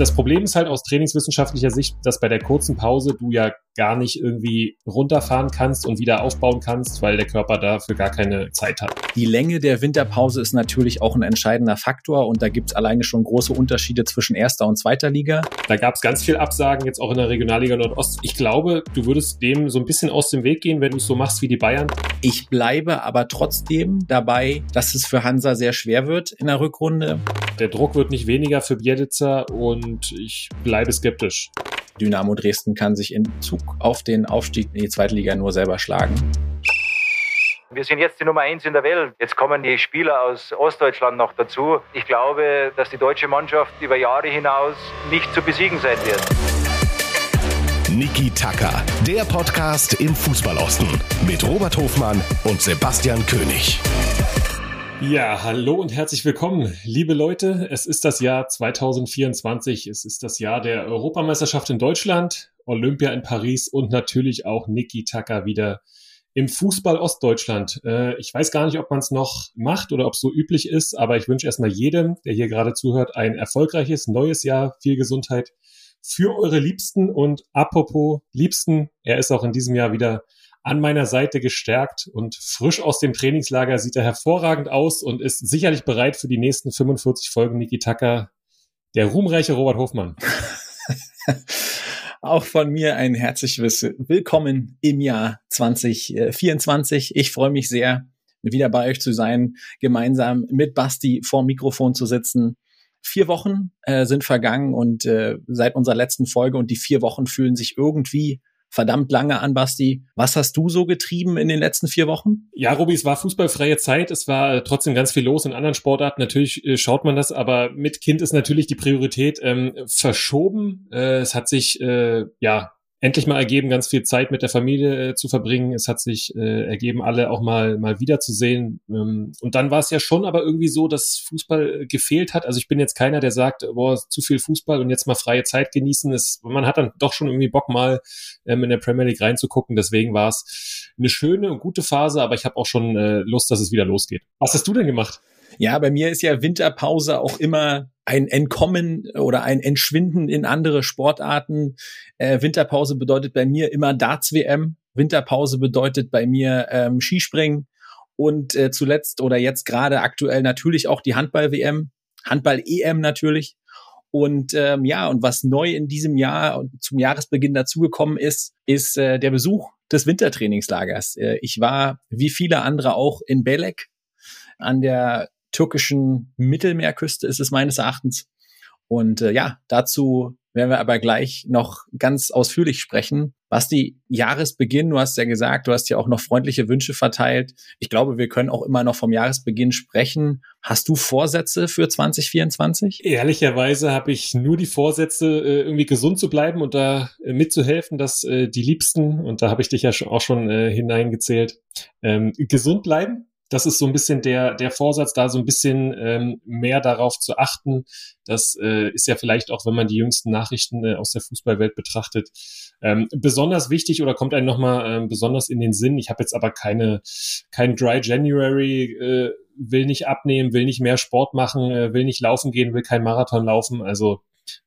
Das Problem ist halt aus trainingswissenschaftlicher Sicht, dass bei der kurzen Pause du ja gar nicht irgendwie runterfahren kannst und wieder aufbauen kannst, weil der Körper dafür gar keine Zeit hat. Die Länge der Winterpause ist natürlich auch ein entscheidender Faktor und da gibt es alleine schon große Unterschiede zwischen erster und zweiter Liga. Da gab es ganz viel Absagen jetzt auch in der Regionalliga Nordost. Ich glaube, du würdest dem so ein bisschen aus dem Weg gehen, wenn du es so machst wie die Bayern. Ich bleibe aber trotzdem dabei, dass es für Hansa sehr schwer wird in der Rückrunde. Der Druck wird nicht weniger für Bielica und ich bleibe skeptisch. Dynamo Dresden kann sich in Zug auf den Aufstieg in die zweite Liga nur selber schlagen. Wir sind jetzt die Nummer eins in der Welt. Jetzt kommen die Spieler aus Ostdeutschland noch dazu. Ich glaube, dass die deutsche Mannschaft über Jahre hinaus nicht zu besiegen sein wird. Niki Tacker, der Podcast im Fußballosten mit Robert Hofmann und Sebastian König. Ja, hallo und herzlich willkommen, liebe Leute. Es ist das Jahr 2024. Es ist das Jahr der Europameisterschaft in Deutschland, Olympia in Paris und natürlich auch Niki Tucker wieder im Fußball Ostdeutschland. Äh, ich weiß gar nicht, ob man es noch macht oder ob es so üblich ist, aber ich wünsche erstmal jedem, der hier gerade zuhört, ein erfolgreiches neues Jahr, viel Gesundheit für eure Liebsten und apropos Liebsten, er ist auch in diesem Jahr wieder an meiner Seite gestärkt und frisch aus dem Trainingslager sieht er hervorragend aus und ist sicherlich bereit für die nächsten 45 Folgen Niki Tucker, der ruhmreiche Robert Hofmann. Auch von mir ein herzliches Willkommen im Jahr 2024. Ich freue mich sehr, wieder bei euch zu sein, gemeinsam mit Basti vor Mikrofon zu sitzen. Vier Wochen äh, sind vergangen und äh, seit unserer letzten Folge und die vier Wochen fühlen sich irgendwie verdammt lange an, Basti. Was hast du so getrieben in den letzten vier Wochen? Ja, Robi, es war fußballfreie Zeit. Es war äh, trotzdem ganz viel los in anderen Sportarten. Natürlich äh, schaut man das, aber mit Kind ist natürlich die Priorität ähm, verschoben. Äh, es hat sich äh, ja endlich mal ergeben, ganz viel Zeit mit der Familie äh, zu verbringen. Es hat sich äh, ergeben, alle auch mal mal wiederzusehen. Ähm, und dann war es ja schon aber irgendwie so, dass Fußball gefehlt hat. Also ich bin jetzt keiner, der sagt, boah, zu viel Fußball und jetzt mal freie Zeit genießen. Es, man hat dann doch schon irgendwie Bock mal ähm, in der Premier League reinzugucken. Deswegen war es eine schöne und gute Phase, aber ich habe auch schon äh, Lust, dass es wieder losgeht. Was hast du denn gemacht? Ja, bei mir ist ja Winterpause auch immer ein Entkommen oder ein Entschwinden in andere Sportarten. Äh, Winterpause bedeutet bei mir immer Darts-WM. Winterpause bedeutet bei mir ähm, Skispringen und äh, zuletzt oder jetzt gerade aktuell natürlich auch die Handball-WM, Handball-EM natürlich. Und ähm, ja, und was neu in diesem Jahr und zum Jahresbeginn dazugekommen ist, ist äh, der Besuch des Wintertrainingslagers. Äh, ich war wie viele andere auch in Belek an der türkischen Mittelmeerküste ist es meines Erachtens. Und äh, ja, dazu werden wir aber gleich noch ganz ausführlich sprechen. Was die Jahresbeginn, du hast ja gesagt, du hast ja auch noch freundliche Wünsche verteilt. Ich glaube, wir können auch immer noch vom Jahresbeginn sprechen. Hast du Vorsätze für 2024? Ehrlicherweise habe ich nur die Vorsätze, äh, irgendwie gesund zu bleiben und da äh, mitzuhelfen, dass äh, die Liebsten, und da habe ich dich ja auch schon hineingezählt, ähm, gesund bleiben das ist so ein bisschen der, der Vorsatz, da so ein bisschen ähm, mehr darauf zu achten. Das äh, ist ja vielleicht auch, wenn man die jüngsten Nachrichten äh, aus der Fußballwelt betrachtet, ähm, besonders wichtig oder kommt einem nochmal äh, besonders in den Sinn. Ich habe jetzt aber keine, kein Dry January, äh, will nicht abnehmen, will nicht mehr Sport machen, äh, will nicht laufen gehen, will kein Marathon laufen. Also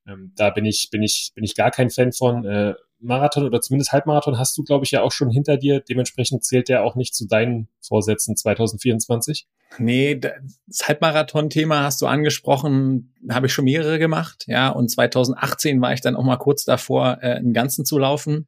ähm, da bin ich, bin ich, bin ich gar kein Fan von. Äh, Marathon oder zumindest Halbmarathon hast du, glaube ich, ja auch schon hinter dir. Dementsprechend zählt der auch nicht zu deinen Vorsätzen 2024. Nee, das Halbmarathon-Thema hast du angesprochen, habe ich schon mehrere gemacht, ja. Und 2018 war ich dann auch mal kurz davor, äh, einen ganzen zu laufen.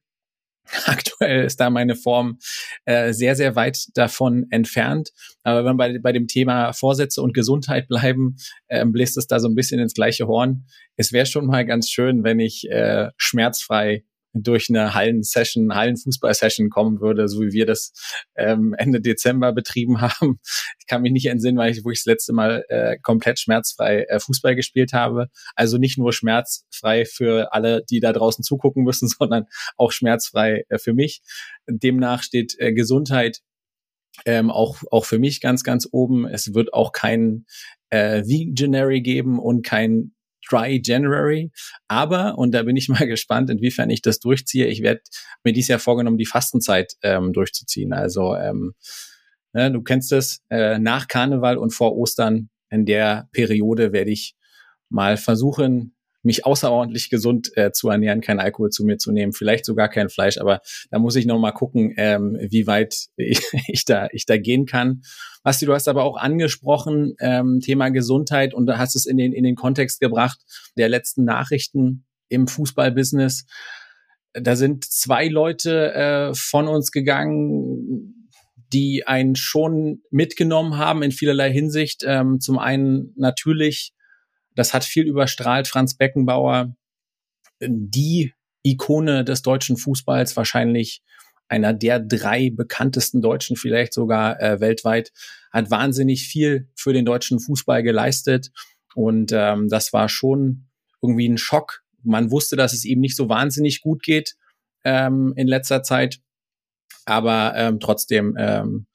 Aktuell ist da meine Form äh, sehr, sehr weit davon entfernt. Aber wenn wir bei, bei dem Thema Vorsätze und Gesundheit bleiben, äh, bläst es da so ein bisschen ins gleiche Horn. Es wäre schon mal ganz schön, wenn ich äh, schmerzfrei durch eine Hallen-Session, Hallenfußball-Session kommen würde, so wie wir das ähm, Ende Dezember betrieben haben. Ich kann mich nicht entsinnen, weil ich, wo ich das letzte Mal äh, komplett schmerzfrei äh, Fußball gespielt habe. Also nicht nur schmerzfrei für alle, die da draußen zugucken müssen, sondern auch schmerzfrei äh, für mich. Demnach steht äh, Gesundheit ähm, auch, auch für mich ganz, ganz oben. Es wird auch kein äh, Veganary geben und kein Dry January. Aber, und da bin ich mal gespannt, inwiefern ich das durchziehe, ich werde mir dieses Jahr vorgenommen, die Fastenzeit ähm, durchzuziehen. Also ähm, ne, du kennst es, äh, nach Karneval und vor Ostern, in der Periode werde ich mal versuchen, mich außerordentlich gesund äh, zu ernähren, kein Alkohol zu mir zu nehmen, vielleicht sogar kein Fleisch, aber da muss ich noch mal gucken, ähm, wie weit ich, ich da ich da gehen kann. Basti, du hast aber auch angesprochen ähm, Thema Gesundheit und da hast es in den in den Kontext gebracht der letzten Nachrichten im Fußballbusiness. Da sind zwei Leute äh, von uns gegangen, die einen schon mitgenommen haben in vielerlei Hinsicht. Ähm, zum einen natürlich das hat viel überstrahlt. Franz Beckenbauer, die Ikone des deutschen Fußballs, wahrscheinlich einer der drei bekanntesten Deutschen, vielleicht sogar äh, weltweit, hat wahnsinnig viel für den deutschen Fußball geleistet. Und ähm, das war schon irgendwie ein Schock. Man wusste, dass es ihm nicht so wahnsinnig gut geht ähm, in letzter Zeit. Aber ähm, trotzdem ähm,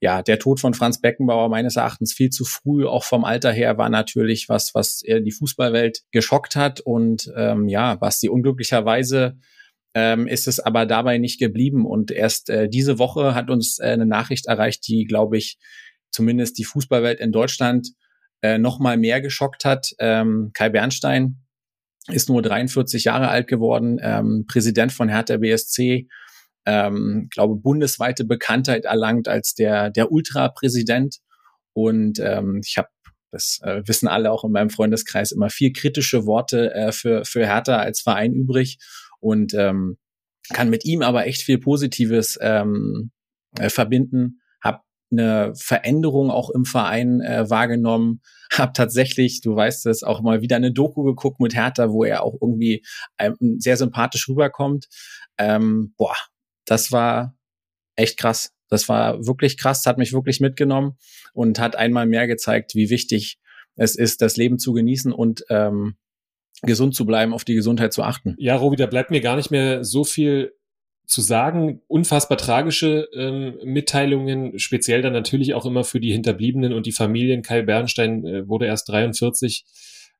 ja, der Tod von Franz Beckenbauer meines Erachtens viel zu früh, auch vom Alter her, war natürlich was, was die Fußballwelt geschockt hat. Und ähm, ja, was die unglücklicherweise ähm, ist es aber dabei nicht geblieben. Und erst äh, diese Woche hat uns äh, eine Nachricht erreicht, die, glaube ich, zumindest die Fußballwelt in Deutschland äh, noch mal mehr geschockt hat. Ähm, Kai Bernstein ist nur 43 Jahre alt geworden, ähm, Präsident von Hertha BSC, ähm, glaube, bundesweite Bekanntheit erlangt als der, der Ultra-Präsident. Und ähm, ich habe, das äh, wissen alle auch in meinem Freundeskreis, immer vier kritische Worte äh, für, für Hertha als Verein übrig und ähm, kann mit ihm aber echt viel Positives ähm, äh, verbinden. Hab eine Veränderung auch im Verein äh, wahrgenommen. Hab tatsächlich, du weißt es, auch mal wieder eine Doku geguckt mit Hertha, wo er auch irgendwie ähm, sehr sympathisch rüberkommt. Ähm, boah, das war echt krass. Das war wirklich krass, hat mich wirklich mitgenommen und hat einmal mehr gezeigt, wie wichtig es ist, das Leben zu genießen und ähm, gesund zu bleiben, auf die Gesundheit zu achten. Ja, Robi, da bleibt mir gar nicht mehr so viel zu sagen. Unfassbar tragische ähm, Mitteilungen, speziell dann natürlich auch immer für die Hinterbliebenen und die Familien. Kai Bernstein äh, wurde erst 43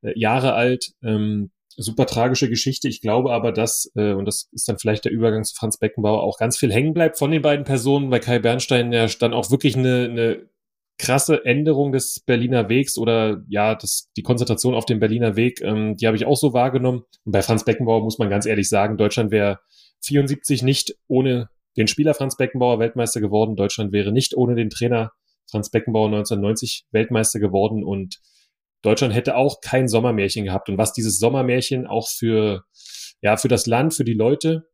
äh, Jahre alt. Ähm, super tragische Geschichte. Ich glaube aber, dass, äh, und das ist dann vielleicht der Übergang zu Franz Beckenbauer, auch ganz viel hängen bleibt von den beiden Personen, weil Kai Bernstein ja dann auch wirklich eine, eine krasse Änderung des Berliner Wegs oder ja, das, die Konzentration auf den Berliner Weg, ähm, die habe ich auch so wahrgenommen. Und bei Franz Beckenbauer muss man ganz ehrlich sagen, Deutschland wäre 74 nicht ohne den Spieler Franz Beckenbauer Weltmeister geworden. Deutschland wäre nicht ohne den Trainer Franz Beckenbauer 1990 Weltmeister geworden und Deutschland hätte auch kein Sommermärchen gehabt. Und was dieses Sommermärchen auch für, ja, für das Land, für die Leute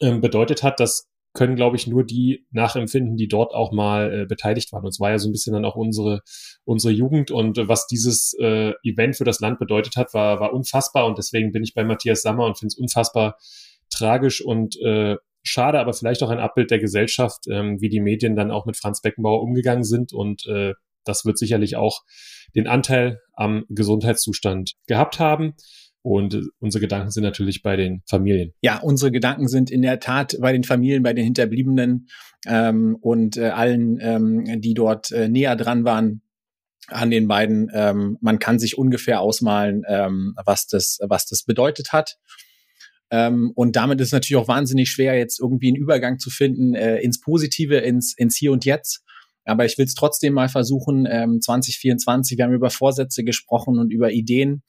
ähm, bedeutet hat, das können, glaube ich, nur die nachempfinden, die dort auch mal äh, beteiligt waren. Und es war ja so ein bisschen dann auch unsere, unsere Jugend. Und äh, was dieses äh, Event für das Land bedeutet hat, war, war unfassbar. Und deswegen bin ich bei Matthias Sammer und finde es unfassbar tragisch und äh, schade, aber vielleicht auch ein Abbild der Gesellschaft, ähm, wie die Medien dann auch mit Franz Beckenbauer umgegangen sind. Und äh, das wird sicherlich auch den Anteil am Gesundheitszustand gehabt haben. Und unsere Gedanken sind natürlich bei den Familien. Ja, unsere Gedanken sind in der Tat bei den Familien, bei den Hinterbliebenen ähm, und äh, allen, ähm, die dort äh, näher dran waren an den beiden. Ähm, man kann sich ungefähr ausmalen, ähm, was das, was das bedeutet hat. Ähm, und damit ist es natürlich auch wahnsinnig schwer, jetzt irgendwie einen Übergang zu finden äh, ins Positive, ins, ins Hier und Jetzt. Aber ich will es trotzdem mal versuchen, ähm, 2024. Wir haben über Vorsätze gesprochen und über Ideen.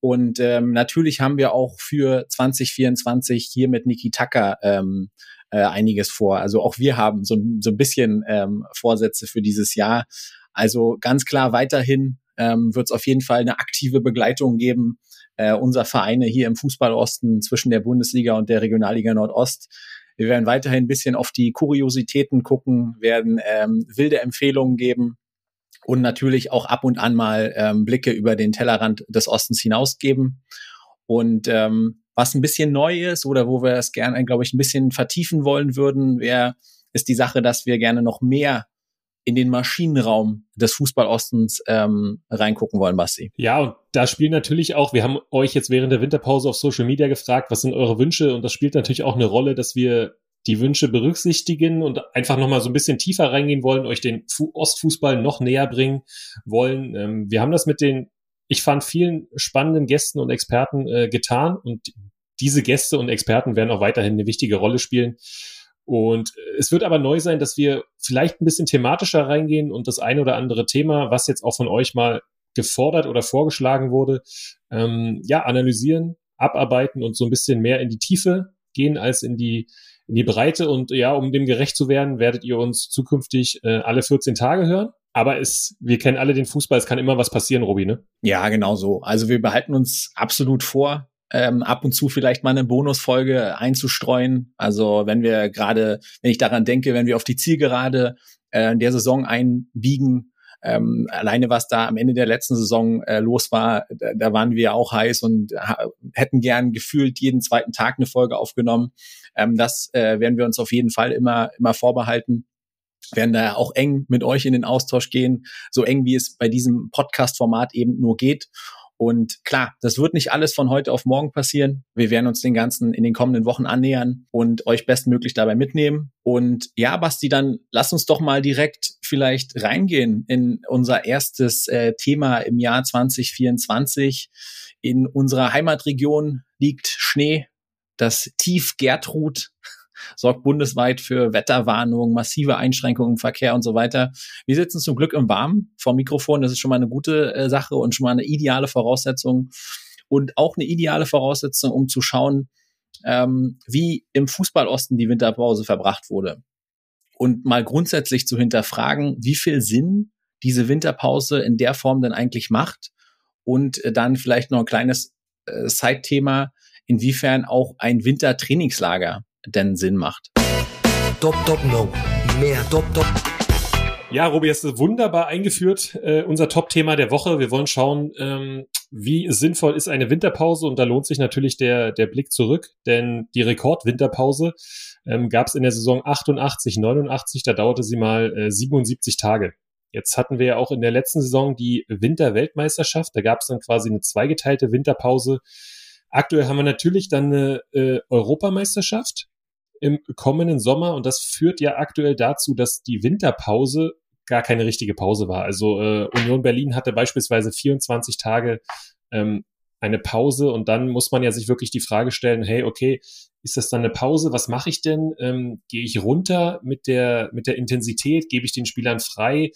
Und ähm, natürlich haben wir auch für 2024 hier mit Niki Tucker ähm, äh, einiges vor. Also auch wir haben so, so ein bisschen ähm, Vorsätze für dieses Jahr. Also ganz klar weiterhin ähm, wird es auf jeden Fall eine aktive Begleitung geben äh, unserer Vereine hier im Fußballosten zwischen der Bundesliga und der Regionalliga Nordost. Wir werden weiterhin ein bisschen auf die Kuriositäten gucken, werden ähm, wilde Empfehlungen geben und natürlich auch ab und an mal ähm, Blicke über den Tellerrand des Ostens hinausgeben. Und ähm, was ein bisschen neu ist oder wo wir es gerne, glaube ich, ein bisschen vertiefen wollen würden, wäre, ist die Sache, dass wir gerne noch mehr in den Maschinenraum des Fußballostens ähm, reingucken wollen, Basti. Ja, und da spielen natürlich auch, wir haben euch jetzt während der Winterpause auf Social Media gefragt, was sind eure Wünsche? Und das spielt natürlich auch eine Rolle, dass wir die Wünsche berücksichtigen und einfach nochmal so ein bisschen tiefer reingehen wollen, euch den Fu Ostfußball noch näher bringen wollen. Ähm, wir haben das mit den, ich fand, vielen spannenden Gästen und Experten äh, getan und diese Gäste und Experten werden auch weiterhin eine wichtige Rolle spielen. Und es wird aber neu sein, dass wir vielleicht ein bisschen thematischer reingehen und das eine oder andere Thema, was jetzt auch von euch mal gefordert oder vorgeschlagen wurde, ähm, ja, analysieren, abarbeiten und so ein bisschen mehr in die Tiefe gehen als in die in die Breite und ja, um dem gerecht zu werden, werdet ihr uns zukünftig äh, alle 14 Tage hören. Aber es, wir kennen alle den Fußball, es kann immer was passieren, Robi, ne? Ja, genau so. Also wir behalten uns absolut vor, ähm, ab und zu vielleicht mal eine Bonusfolge einzustreuen. Also wenn wir gerade, wenn ich daran denke, wenn wir auf die Zielgerade äh, der Saison einbiegen, ähm, alleine was da am Ende der letzten Saison äh, los war, da, da waren wir auch heiß und hätten gern gefühlt jeden zweiten Tag eine Folge aufgenommen. Ähm, das äh, werden wir uns auf jeden Fall immer, immer vorbehalten werden da auch eng mit euch in den Austausch gehen, so eng wie es bei diesem Podcast-Format eben nur geht. Und klar, das wird nicht alles von heute auf morgen passieren. Wir werden uns den ganzen in den kommenden Wochen annähern und euch bestmöglich dabei mitnehmen. Und ja, Basti, dann lass uns doch mal direkt vielleicht reingehen in unser erstes äh, Thema im Jahr 2024. In unserer Heimatregion liegt Schnee. Das Tief Gertrud sorgt bundesweit für Wetterwarnungen, massive Einschränkungen im Verkehr und so weiter. Wir sitzen zum Glück im Warmen vom Mikrofon. Das ist schon mal eine gute äh, Sache und schon mal eine ideale Voraussetzung. Und auch eine ideale Voraussetzung, um zu schauen, ähm, wie im Fußballosten die Winterpause verbracht wurde. Und mal grundsätzlich zu hinterfragen, wie viel Sinn diese Winterpause in der Form denn eigentlich macht. Und äh, dann vielleicht noch ein kleines äh, Side-Thema, inwiefern auch ein Wintertrainingslager denn Sinn macht. Top, top, no. Mehr top, top. Ja, Robi, hast du wunderbar eingeführt. Äh, unser Top-Thema der Woche. Wir wollen schauen, ähm, wie sinnvoll ist eine Winterpause und da lohnt sich natürlich der, der Blick zurück, denn die Rekord-Winterpause ähm, gab es in der Saison 88, 89, da dauerte sie mal äh, 77 Tage. Jetzt hatten wir ja auch in der letzten Saison die Winterweltmeisterschaft, da gab es dann quasi eine zweigeteilte Winterpause. Aktuell haben wir natürlich dann eine äh, Europameisterschaft, im kommenden Sommer und das führt ja aktuell dazu, dass die Winterpause gar keine richtige Pause war. Also äh, Union Berlin hatte beispielsweise 24 Tage ähm, eine Pause und dann muss man ja sich wirklich die Frage stellen, hey, okay, ist das dann eine Pause? Was mache ich denn? Ähm, Gehe ich runter mit der, mit der Intensität? Gebe ich den Spielern frei?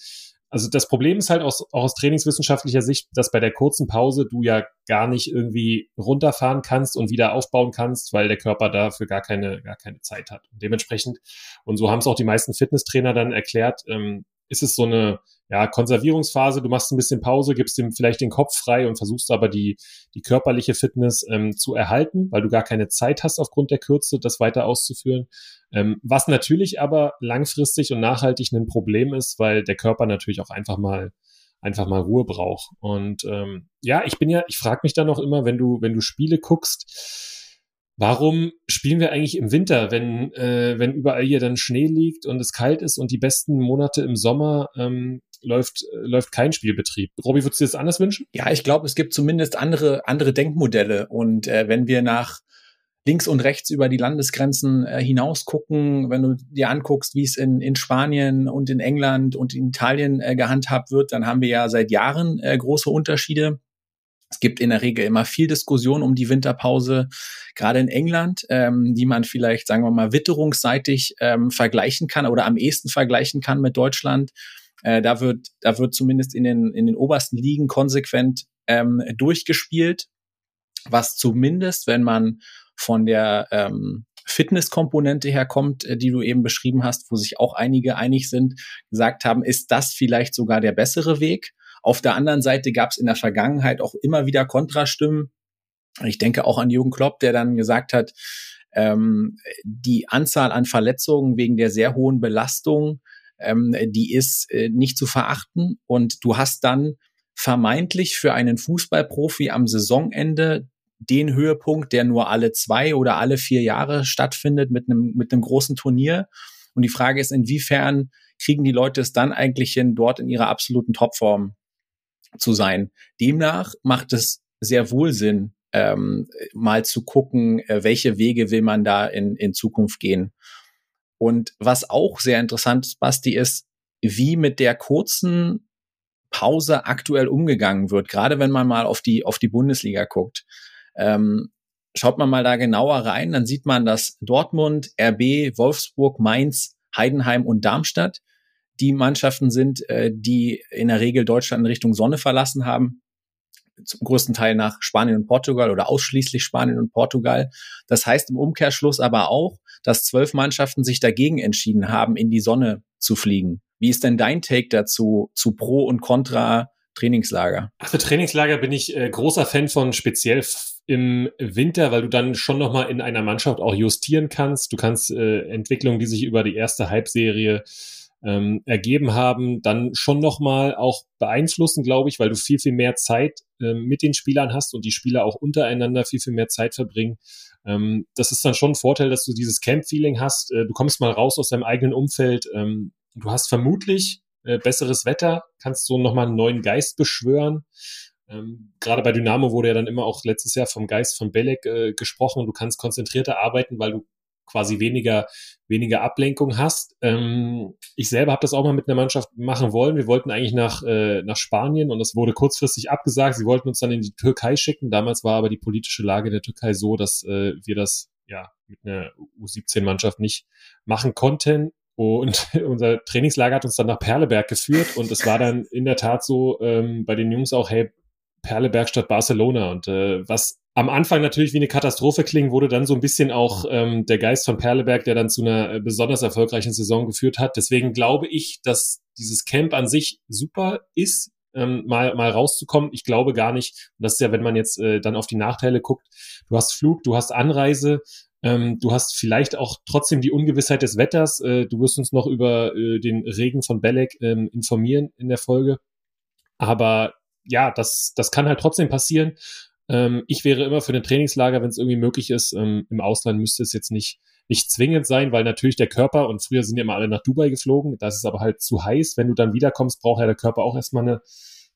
Also das Problem ist halt aus, auch aus trainingswissenschaftlicher Sicht, dass bei der kurzen Pause du ja gar nicht irgendwie runterfahren kannst und wieder aufbauen kannst, weil der Körper dafür gar keine, gar keine Zeit hat. Und dementsprechend, und so haben es auch die meisten Fitnesstrainer dann erklärt, ähm, ist es so eine ja, Konservierungsphase, du machst ein bisschen Pause, gibst ihm vielleicht den Kopf frei und versuchst aber die, die körperliche Fitness ähm, zu erhalten, weil du gar keine Zeit hast aufgrund der Kürze, das weiter auszuführen. Ähm, was natürlich aber langfristig und nachhaltig ein Problem ist, weil der Körper natürlich auch einfach mal einfach mal Ruhe braucht. Und ähm, ja, ich bin ja, ich frage mich dann noch immer, wenn du, wenn du Spiele guckst, Warum spielen wir eigentlich im Winter, wenn, äh, wenn überall hier dann Schnee liegt und es kalt ist und die besten Monate im Sommer ähm, läuft, äh, läuft kein Spielbetrieb? Robi, würdest du dir das anders wünschen? Ja, ich glaube, es gibt zumindest andere, andere Denkmodelle. Und äh, wenn wir nach links und rechts über die Landesgrenzen äh, hinaus gucken, wenn du dir anguckst, wie es in, in Spanien und in England und in Italien äh, gehandhabt wird, dann haben wir ja seit Jahren äh, große Unterschiede. Es gibt in der Regel immer viel Diskussion um die Winterpause, gerade in England, ähm, die man vielleicht, sagen wir mal, witterungsseitig ähm, vergleichen kann oder am ehesten vergleichen kann mit Deutschland. Äh, da wird, da wird zumindest in den, in den obersten Ligen konsequent ähm, durchgespielt, was zumindest, wenn man von der ähm, Fitnesskomponente herkommt, äh, die du eben beschrieben hast, wo sich auch einige einig sind, gesagt haben, ist das vielleicht sogar der bessere Weg. Auf der anderen Seite gab es in der Vergangenheit auch immer wieder Kontrastimmen. Ich denke auch an Jürgen Klopp, der dann gesagt hat, ähm, die Anzahl an Verletzungen wegen der sehr hohen Belastung, ähm, die ist äh, nicht zu verachten. Und du hast dann vermeintlich für einen Fußballprofi am Saisonende den Höhepunkt, der nur alle zwei oder alle vier Jahre stattfindet mit einem, mit einem großen Turnier. Und die Frage ist, inwiefern kriegen die Leute es dann eigentlich hin, dort in ihrer absoluten Topform zu sein. Demnach macht es sehr wohl Sinn, ähm, mal zu gucken, äh, welche Wege will man da in, in Zukunft gehen. Und was auch sehr interessant ist, Basti, ist, wie mit der kurzen Pause aktuell umgegangen wird, gerade wenn man mal auf die, auf die Bundesliga guckt. Ähm, schaut man mal da genauer rein, dann sieht man, dass Dortmund, RB, Wolfsburg, Mainz, Heidenheim und Darmstadt die Mannschaften sind, äh, die in der Regel Deutschland in Richtung Sonne verlassen haben zum größten Teil nach Spanien und Portugal oder ausschließlich Spanien und Portugal. Das heißt im Umkehrschluss aber auch, dass zwölf Mannschaften sich dagegen entschieden haben, in die Sonne zu fliegen. Wie ist denn dein Take dazu, zu Pro und Contra Trainingslager? Ach, für Trainingslager bin ich äh, großer Fan von speziell im Winter, weil du dann schon nochmal in einer Mannschaft auch justieren kannst. Du kannst äh, Entwicklungen, die sich über die erste Halbserie ähm, ergeben haben, dann schon nochmal auch beeinflussen, glaube ich, weil du viel, viel mehr Zeit ähm, mit den Spielern hast und die Spieler auch untereinander viel, viel mehr Zeit verbringen. Ähm, das ist dann schon ein Vorteil, dass du dieses Camp-Feeling hast. Äh, du kommst mal raus aus deinem eigenen Umfeld. Ähm, du hast vermutlich äh, besseres Wetter, kannst so nochmal einen neuen Geist beschwören. Ähm, Gerade bei Dynamo wurde ja dann immer auch letztes Jahr vom Geist von Belek äh, gesprochen. Du kannst konzentrierter arbeiten, weil du quasi weniger, weniger Ablenkung hast. Ähm, ich selber habe das auch mal mit einer Mannschaft machen wollen. Wir wollten eigentlich nach, äh, nach Spanien und das wurde kurzfristig abgesagt. Sie wollten uns dann in die Türkei schicken. Damals war aber die politische Lage in der Türkei so, dass äh, wir das ja mit einer U17-Mannschaft nicht machen konnten. Und unser Trainingslager hat uns dann nach Perleberg geführt und es war dann in der Tat so ähm, bei den Jungs auch, hey, Perleberg statt Barcelona. Und äh, was am Anfang natürlich wie eine Katastrophe klingen, wurde dann so ein bisschen auch ähm, der Geist von Perleberg, der dann zu einer äh, besonders erfolgreichen Saison geführt hat. Deswegen glaube ich, dass dieses Camp an sich super ist, ähm, mal, mal rauszukommen. Ich glaube gar nicht, und das ist ja, wenn man jetzt äh, dann auf die Nachteile guckt, du hast Flug, du hast Anreise, ähm, du hast vielleicht auch trotzdem die Ungewissheit des Wetters. Äh, du wirst uns noch über äh, den Regen von Belek ähm, informieren in der Folge. Aber ja, das, das kann halt trotzdem passieren. Ähm, ich wäre immer für ein Trainingslager, wenn es irgendwie möglich ist. Ähm, Im Ausland müsste es jetzt nicht, nicht zwingend sein, weil natürlich der Körper, und früher sind ja immer alle nach Dubai geflogen, das ist aber halt zu heiß. Wenn du dann wiederkommst, braucht ja der Körper auch erstmal eine,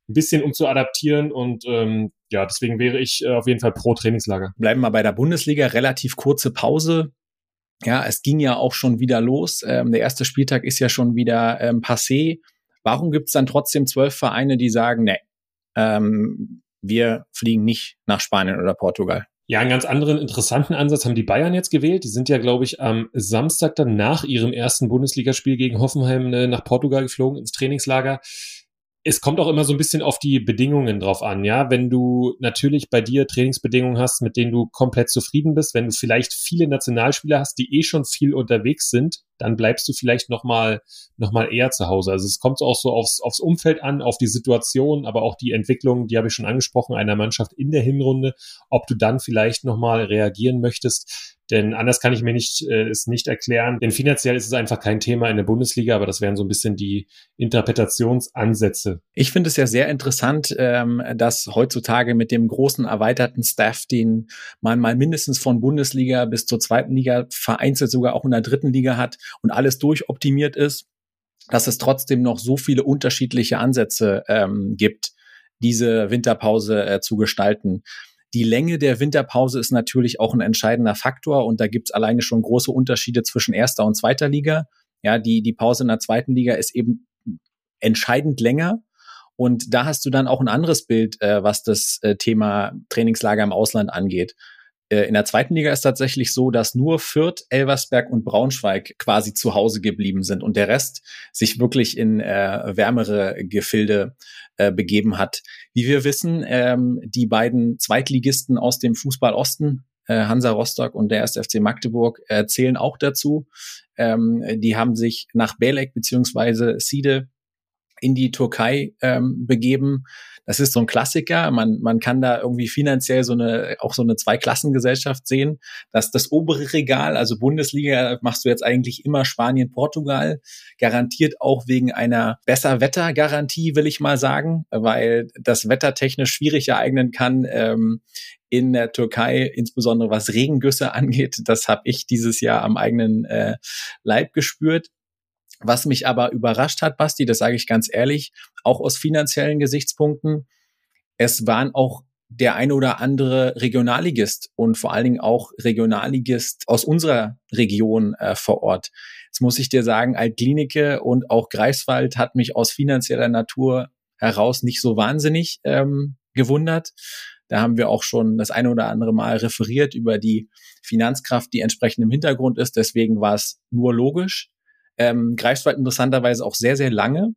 ein bisschen, um zu adaptieren. Und ähm, ja, deswegen wäre ich äh, auf jeden Fall pro Trainingslager. Bleiben wir bei der Bundesliga. Relativ kurze Pause. Ja, es ging ja auch schon wieder los. Ähm, der erste Spieltag ist ja schon wieder ähm, passé. Warum gibt es dann trotzdem zwölf Vereine, die sagen, nee, ähm, wir fliegen nicht nach Spanien oder Portugal. Ja, einen ganz anderen interessanten Ansatz haben die Bayern jetzt gewählt. Die sind ja, glaube ich, am Samstag dann nach ihrem ersten Bundesligaspiel gegen Hoffenheim äh, nach Portugal geflogen ins Trainingslager es kommt auch immer so ein bisschen auf die Bedingungen drauf an, ja. Wenn du natürlich bei dir Trainingsbedingungen hast, mit denen du komplett zufrieden bist, wenn du vielleicht viele Nationalspieler hast, die eh schon viel unterwegs sind, dann bleibst du vielleicht nochmal noch mal eher zu Hause. Also es kommt auch so aufs, aufs Umfeld an, auf die Situation, aber auch die Entwicklung, die habe ich schon angesprochen, einer Mannschaft in der Hinrunde, ob du dann vielleicht nochmal reagieren möchtest. Denn anders kann ich mir nicht, äh, es nicht erklären. Denn finanziell ist es einfach kein Thema in der Bundesliga, aber das wären so ein bisschen die Interpretationsansätze. Ich finde es ja sehr interessant, ähm, dass heutzutage mit dem großen erweiterten Staff, den man mal mindestens von Bundesliga bis zur zweiten Liga vereinzelt sogar auch in der dritten Liga hat und alles durchoptimiert ist, dass es trotzdem noch so viele unterschiedliche Ansätze ähm, gibt, diese Winterpause äh, zu gestalten. Die Länge der Winterpause ist natürlich auch ein entscheidender Faktor und da gibt es alleine schon große Unterschiede zwischen erster und zweiter Liga. Ja, die, die Pause in der zweiten Liga ist eben entscheidend länger. Und da hast du dann auch ein anderes Bild, äh, was das äh, Thema Trainingslager im Ausland angeht. Äh, in der zweiten Liga ist tatsächlich so, dass nur Fürth, Elversberg und Braunschweig quasi zu Hause geblieben sind und der Rest sich wirklich in äh, wärmere Gefilde äh, begeben hat. Wie wir wissen, ähm, die beiden Zweitligisten aus dem Fußball Osten, äh, Hansa Rostock und der 1. FC Magdeburg, äh, zählen auch dazu. Ähm, die haben sich nach Belek beziehungsweise Side in die Türkei ähm, begeben. Das ist so ein Klassiker. Man, man kann da irgendwie finanziell so eine, auch so eine Zweiklassengesellschaft sehen. dass das obere Regal, also Bundesliga, machst du jetzt eigentlich immer Spanien, Portugal, garantiert auch wegen einer besser Wettergarantie, will ich mal sagen, weil das wettertechnisch schwierig ereignen kann. Ähm, in der Türkei, insbesondere was Regengüsse angeht. Das habe ich dieses Jahr am eigenen äh, Leib gespürt. Was mich aber überrascht hat, Basti, das sage ich ganz ehrlich, auch aus finanziellen Gesichtspunkten, es waren auch der eine oder andere Regionalligist und vor allen Dingen auch Regionalligist aus unserer Region äh, vor Ort. Jetzt muss ich dir sagen, Altklinike und auch Greifswald hat mich aus finanzieller Natur heraus nicht so wahnsinnig ähm, gewundert. Da haben wir auch schon das eine oder andere Mal referiert über die Finanzkraft, die entsprechend im Hintergrund ist. Deswegen war es nur logisch. Ähm, Greifswald interessanterweise auch sehr, sehr lange.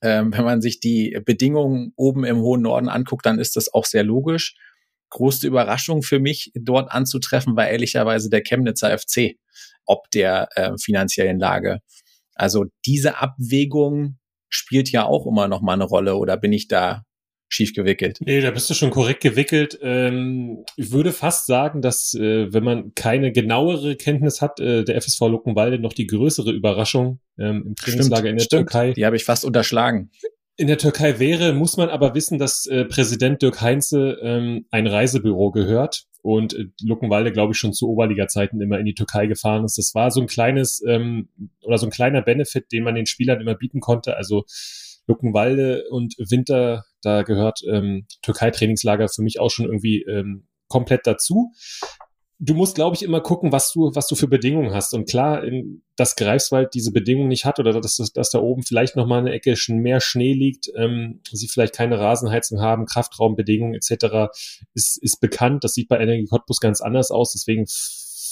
Ähm, wenn man sich die Bedingungen oben im hohen Norden anguckt, dann ist das auch sehr logisch. Größte Überraschung für mich, dort anzutreffen, war ehrlicherweise der Chemnitzer FC, ob der äh, finanziellen Lage. Also diese Abwägung spielt ja auch immer noch mal eine Rolle oder bin ich da schief gewickelt. Nee, da bist du schon korrekt gewickelt. Ähm, ich würde fast sagen, dass, äh, wenn man keine genauere Kenntnis hat, äh, der FSV Luckenwalde noch die größere Überraschung ähm, im Trainingslager in der stimmt. Türkei. Die habe ich fast unterschlagen. In der Türkei wäre, muss man aber wissen, dass äh, Präsident Dirk Heinze ähm, ein Reisebüro gehört und äh, Luckenwalde, glaube ich, schon zu Oberliga-Zeiten immer in die Türkei gefahren ist. Das war so ein kleines ähm, oder so ein kleiner Benefit, den man den Spielern immer bieten konnte. Also Luckenwalde und Winter, da gehört ähm, Türkei-Trainingslager für mich auch schon irgendwie ähm, komplett dazu. Du musst, glaube ich, immer gucken, was du, was du für Bedingungen hast. Und klar, in, dass Greifswald diese Bedingungen nicht hat oder dass, dass da oben vielleicht noch mal eine Ecke mehr Schnee liegt, ähm, sie vielleicht keine Rasenheizung haben, Kraftraumbedingungen etc. ist, ist bekannt. Das sieht bei Energie Cottbus ganz anders aus. Deswegen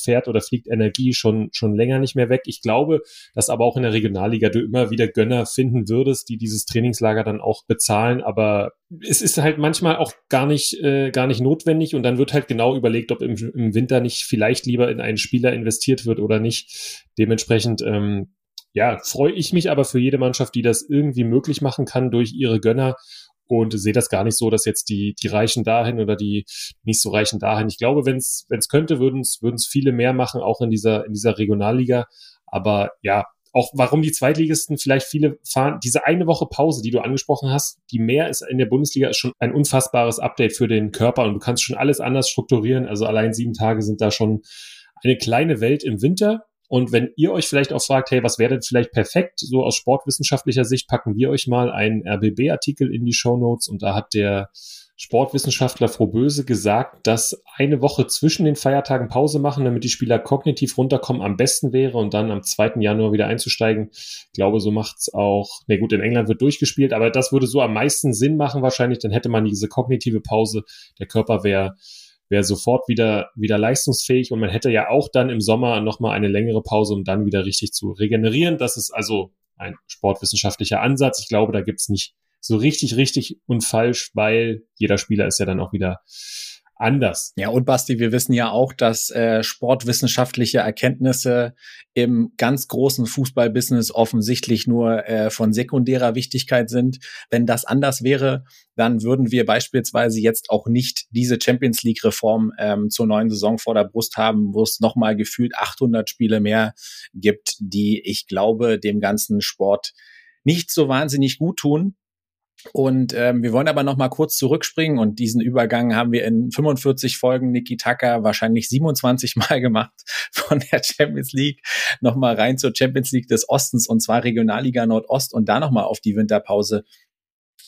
fährt oder fliegt Energie schon, schon länger nicht mehr weg. Ich glaube, dass aber auch in der Regionalliga du immer wieder Gönner finden würdest, die dieses Trainingslager dann auch bezahlen. Aber es ist halt manchmal auch gar nicht, äh, gar nicht notwendig und dann wird halt genau überlegt, ob im, im Winter nicht vielleicht lieber in einen Spieler investiert wird oder nicht. Dementsprechend, ähm, ja, freue ich mich aber für jede Mannschaft, die das irgendwie möglich machen kann durch ihre Gönner und sehe das gar nicht so, dass jetzt die, die Reichen dahin oder die nicht so Reichen dahin. Ich glaube, wenn es könnte, würden es viele mehr machen, auch in dieser, in dieser Regionalliga. Aber ja, auch warum die Zweitligisten vielleicht viele fahren, diese eine Woche Pause, die du angesprochen hast, die mehr ist in der Bundesliga, ist schon ein unfassbares Update für den Körper und du kannst schon alles anders strukturieren. Also allein sieben Tage sind da schon eine kleine Welt im Winter. Und wenn ihr euch vielleicht auch fragt, hey, was wäre denn vielleicht perfekt, so aus sportwissenschaftlicher Sicht, packen wir euch mal einen RBB-Artikel in die Show Notes und da hat der Sportwissenschaftler Frohböse gesagt, dass eine Woche zwischen den Feiertagen Pause machen, damit die Spieler kognitiv runterkommen, am besten wäre und dann am 2. Januar wieder einzusteigen. Ich glaube, so macht's auch, na nee, gut, in England wird durchgespielt, aber das würde so am meisten Sinn machen wahrscheinlich, dann hätte man diese kognitive Pause, der Körper wäre wäre sofort wieder, wieder leistungsfähig und man hätte ja auch dann im Sommer nochmal eine längere Pause, um dann wieder richtig zu regenerieren. Das ist also ein sportwissenschaftlicher Ansatz. Ich glaube, da gibt's nicht so richtig, richtig und falsch, weil jeder Spieler ist ja dann auch wieder anders. Ja, und Basti, wir wissen ja auch, dass äh, sportwissenschaftliche Erkenntnisse im ganz großen Fußballbusiness offensichtlich nur äh, von sekundärer Wichtigkeit sind. Wenn das anders wäre, dann würden wir beispielsweise jetzt auch nicht diese Champions League Reform ähm, zur neuen Saison vor der Brust haben, wo es nochmal gefühlt 800 Spiele mehr gibt, die ich glaube, dem ganzen Sport nicht so wahnsinnig gut tun. Und ähm, wir wollen aber noch mal kurz zurückspringen und diesen Übergang haben wir in 45 Folgen Niki Tucker wahrscheinlich 27 Mal gemacht von der Champions League noch mal rein zur Champions League des Ostens und zwar Regionalliga Nordost und da noch mal auf die Winterpause.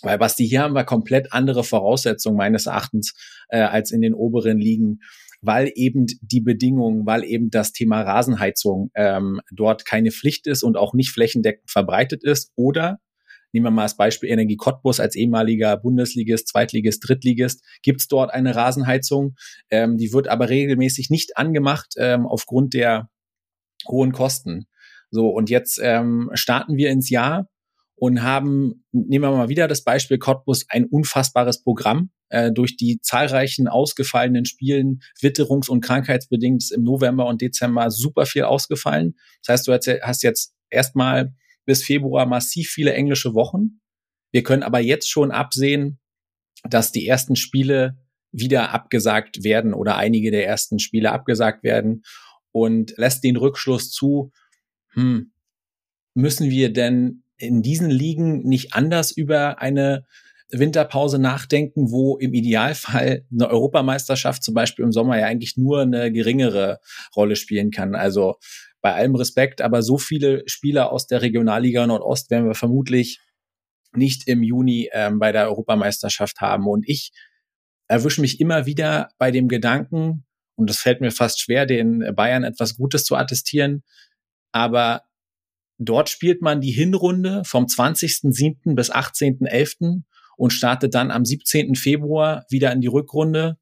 Weil Basti, hier haben wir komplett andere Voraussetzungen meines Erachtens äh, als in den oberen Ligen weil eben die Bedingungen, weil eben das Thema Rasenheizung ähm, dort keine Pflicht ist und auch nicht flächendeckend verbreitet ist oder Nehmen wir mal als Beispiel Energie Cottbus als ehemaliger Bundesligist, Zweitligist, Drittligist. Gibt es dort eine Rasenheizung? Ähm, die wird aber regelmäßig nicht angemacht ähm, aufgrund der hohen Kosten. So, und jetzt ähm, starten wir ins Jahr und haben, nehmen wir mal wieder das Beispiel Cottbus, ein unfassbares Programm. Äh, durch die zahlreichen ausgefallenen Spielen, witterungs- und krankheitsbedingt im November und Dezember super viel ausgefallen. Das heißt, du hast jetzt erstmal bis Februar massiv viele englische Wochen. Wir können aber jetzt schon absehen, dass die ersten Spiele wieder abgesagt werden oder einige der ersten Spiele abgesagt werden und lässt den Rückschluss zu, hm, müssen wir denn in diesen Ligen nicht anders über eine Winterpause nachdenken, wo im Idealfall eine Europameisterschaft zum Beispiel im Sommer ja eigentlich nur eine geringere Rolle spielen kann. Also bei allem Respekt, aber so viele Spieler aus der Regionalliga Nordost werden wir vermutlich nicht im Juni ähm, bei der Europameisterschaft haben. Und ich erwische mich immer wieder bei dem Gedanken, und es fällt mir fast schwer, den Bayern etwas Gutes zu attestieren, aber dort spielt man die Hinrunde vom 20.07. bis 18.11. und startet dann am 17. Februar wieder in die Rückrunde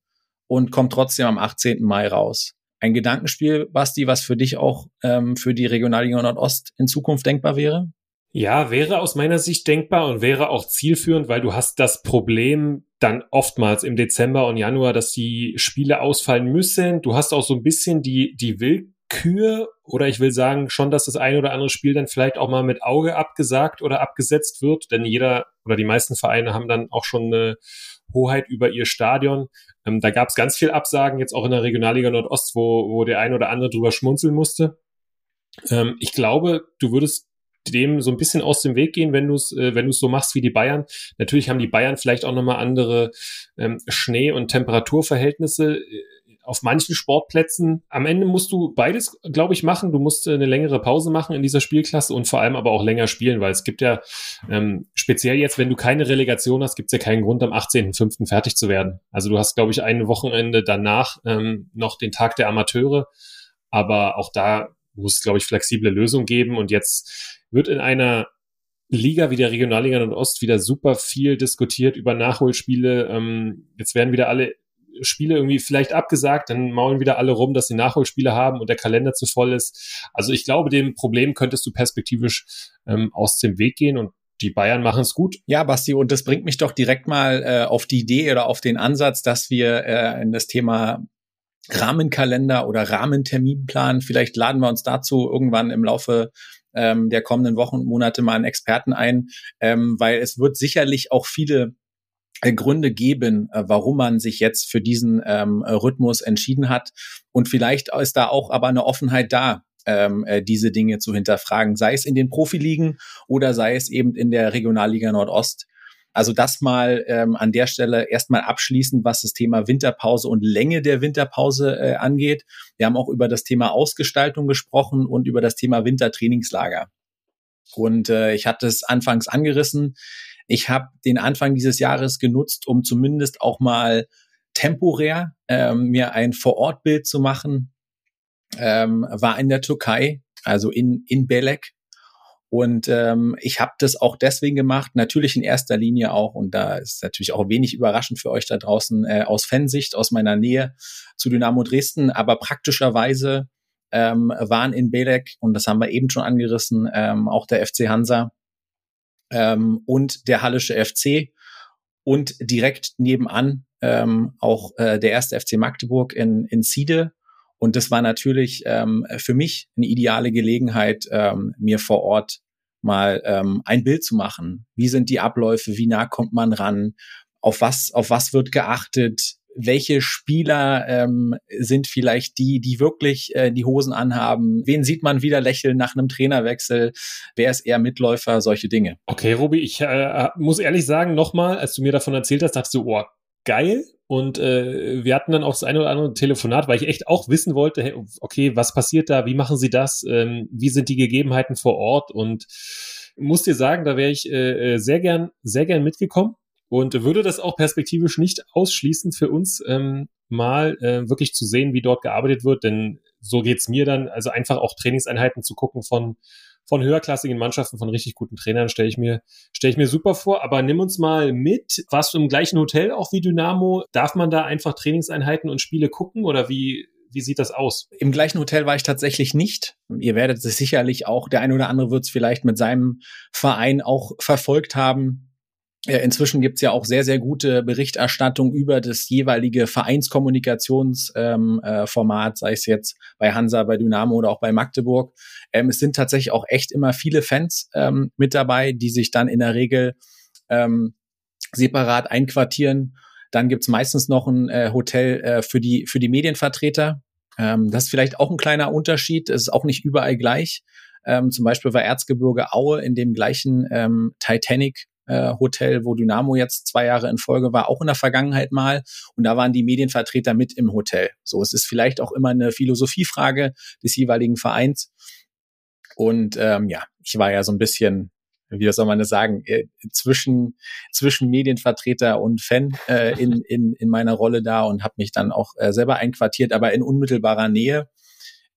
und kommt trotzdem am 18. Mai raus. Ein Gedankenspiel, Basti, was für dich auch ähm, für die Regionalliga Nordost in Zukunft denkbar wäre? Ja, wäre aus meiner Sicht denkbar und wäre auch zielführend, weil du hast das Problem dann oftmals im Dezember und Januar, dass die Spiele ausfallen müssen. Du hast auch so ein bisschen die, die Willkür oder ich will sagen schon, dass das ein oder andere Spiel dann vielleicht auch mal mit Auge abgesagt oder abgesetzt wird, denn jeder oder die meisten Vereine haben dann auch schon eine Hoheit über ihr Stadion. Ähm, da gab es ganz viel Absagen, jetzt auch in der Regionalliga Nordost, wo, wo der ein oder andere drüber schmunzeln musste. Ähm, ich glaube, du würdest dem so ein bisschen aus dem Weg gehen, wenn du es äh, wenn du es so machst wie die Bayern. Natürlich haben die Bayern vielleicht auch nochmal andere ähm, Schnee- und Temperaturverhältnisse äh, auf manchen Sportplätzen. Am Ende musst du beides, glaube ich, machen. Du musst äh, eine längere Pause machen in dieser Spielklasse und vor allem aber auch länger spielen, weil es gibt ja ähm, speziell jetzt, wenn du keine Relegation hast, gibt es ja keinen Grund, am 18.05. fertig zu werden. Also du hast, glaube ich, ein Wochenende danach ähm, noch den Tag der Amateure. Aber auch da muss es, glaube ich, flexible Lösungen geben. Und jetzt wird in einer Liga wie der Regionalliga Nordost wieder super viel diskutiert über Nachholspiele. Ähm, jetzt werden wieder alle Spiele irgendwie vielleicht abgesagt, dann maulen wieder alle rum, dass sie Nachholspiele haben und der Kalender zu voll ist. Also ich glaube, dem Problem könntest du perspektivisch ähm, aus dem Weg gehen und die Bayern machen es gut. Ja, Basti, und das bringt mich doch direkt mal äh, auf die Idee oder auf den Ansatz, dass wir äh, in das Thema Rahmenkalender oder Rahmenterminplan, vielleicht laden wir uns dazu irgendwann im Laufe ähm, der kommenden Wochen und Monate mal einen Experten ein, ähm, weil es wird sicherlich auch viele Gründe geben, äh, warum man sich jetzt für diesen ähm, Rhythmus entschieden hat. Und vielleicht ist da auch aber eine Offenheit da, ähm, äh, diese Dinge zu hinterfragen, sei es in den Profiligen oder sei es eben in der Regionalliga Nordost. Also das mal ähm, an der Stelle erstmal abschließend, was das Thema Winterpause und Länge der Winterpause äh, angeht. Wir haben auch über das Thema Ausgestaltung gesprochen und über das Thema Wintertrainingslager. Und äh, ich hatte es anfangs angerissen. Ich habe den Anfang dieses Jahres genutzt, um zumindest auch mal temporär ähm, mir ein Vorortbild zu machen. Ähm, war in der Türkei, also in, in Belek, und ähm, ich habe das auch deswegen gemacht, natürlich in erster Linie auch, und da ist natürlich auch wenig überraschend für euch da draußen, äh, aus Fansicht, aus meiner Nähe zu Dynamo Dresden, aber praktischerweise ähm, waren in Belek, und das haben wir eben schon angerissen, ähm, auch der FC Hansa ähm, und der Hallische FC und direkt nebenan ähm, auch äh, der erste FC Magdeburg in, in Siede und das war natürlich ähm, für mich eine ideale Gelegenheit, ähm, mir vor Ort mal ähm, ein Bild zu machen. Wie sind die Abläufe? Wie nah kommt man ran? Auf was, auf was wird geachtet? Welche Spieler ähm, sind vielleicht die, die wirklich äh, die Hosen anhaben? Wen sieht man wieder lächeln nach einem Trainerwechsel? Wer ist eher Mitläufer? Solche Dinge. Okay, Robi, ich äh, muss ehrlich sagen, nochmal, als du mir davon erzählt hast, dachte ich so, oh, geil. Und äh, wir hatten dann auch das eine oder andere Telefonat, weil ich echt auch wissen wollte, hey, okay, was passiert da? Wie machen Sie das? Ähm, wie sind die Gegebenheiten vor Ort? Und muss dir sagen, da wäre ich äh, äh, sehr gern, sehr gern mitgekommen und würde das auch perspektivisch nicht ausschließen für uns, ähm, mal äh, wirklich zu sehen, wie dort gearbeitet wird. Denn so geht's mir dann, also einfach auch Trainingseinheiten zu gucken von von höherklassigen Mannschaften, von richtig guten Trainern, stelle ich mir, stelle ich mir super vor. Aber nimm uns mal mit. Warst du im gleichen Hotel auch wie Dynamo? Darf man da einfach Trainingseinheiten und Spiele gucken oder wie, wie sieht das aus? Im gleichen Hotel war ich tatsächlich nicht. Ihr werdet es sicherlich auch, der eine oder andere wird es vielleicht mit seinem Verein auch verfolgt haben. Inzwischen gibt's ja auch sehr, sehr gute Berichterstattung über das jeweilige Vereinskommunikationsformat, ähm, äh, sei es jetzt bei Hansa, bei Dynamo oder auch bei Magdeburg. Ähm, es sind tatsächlich auch echt immer viele Fans ähm, mit dabei, die sich dann in der Regel ähm, separat einquartieren. Dann gibt's meistens noch ein äh, Hotel äh, für, die, für die Medienvertreter. Ähm, das ist vielleicht auch ein kleiner Unterschied. Es ist auch nicht überall gleich. Ähm, zum Beispiel war Erzgebirge Aue in dem gleichen ähm, Titanic äh, Hotel, wo Dynamo jetzt zwei Jahre in Folge war, auch in der Vergangenheit mal. Und da waren die Medienvertreter mit im Hotel. So, es ist vielleicht auch immer eine Philosophiefrage des jeweiligen Vereins. Und ähm, ja, ich war ja so ein bisschen, wie soll man das sagen, äh, zwischen, zwischen Medienvertreter und Fan äh, in, in, in meiner Rolle da und habe mich dann auch äh, selber einquartiert, aber in unmittelbarer Nähe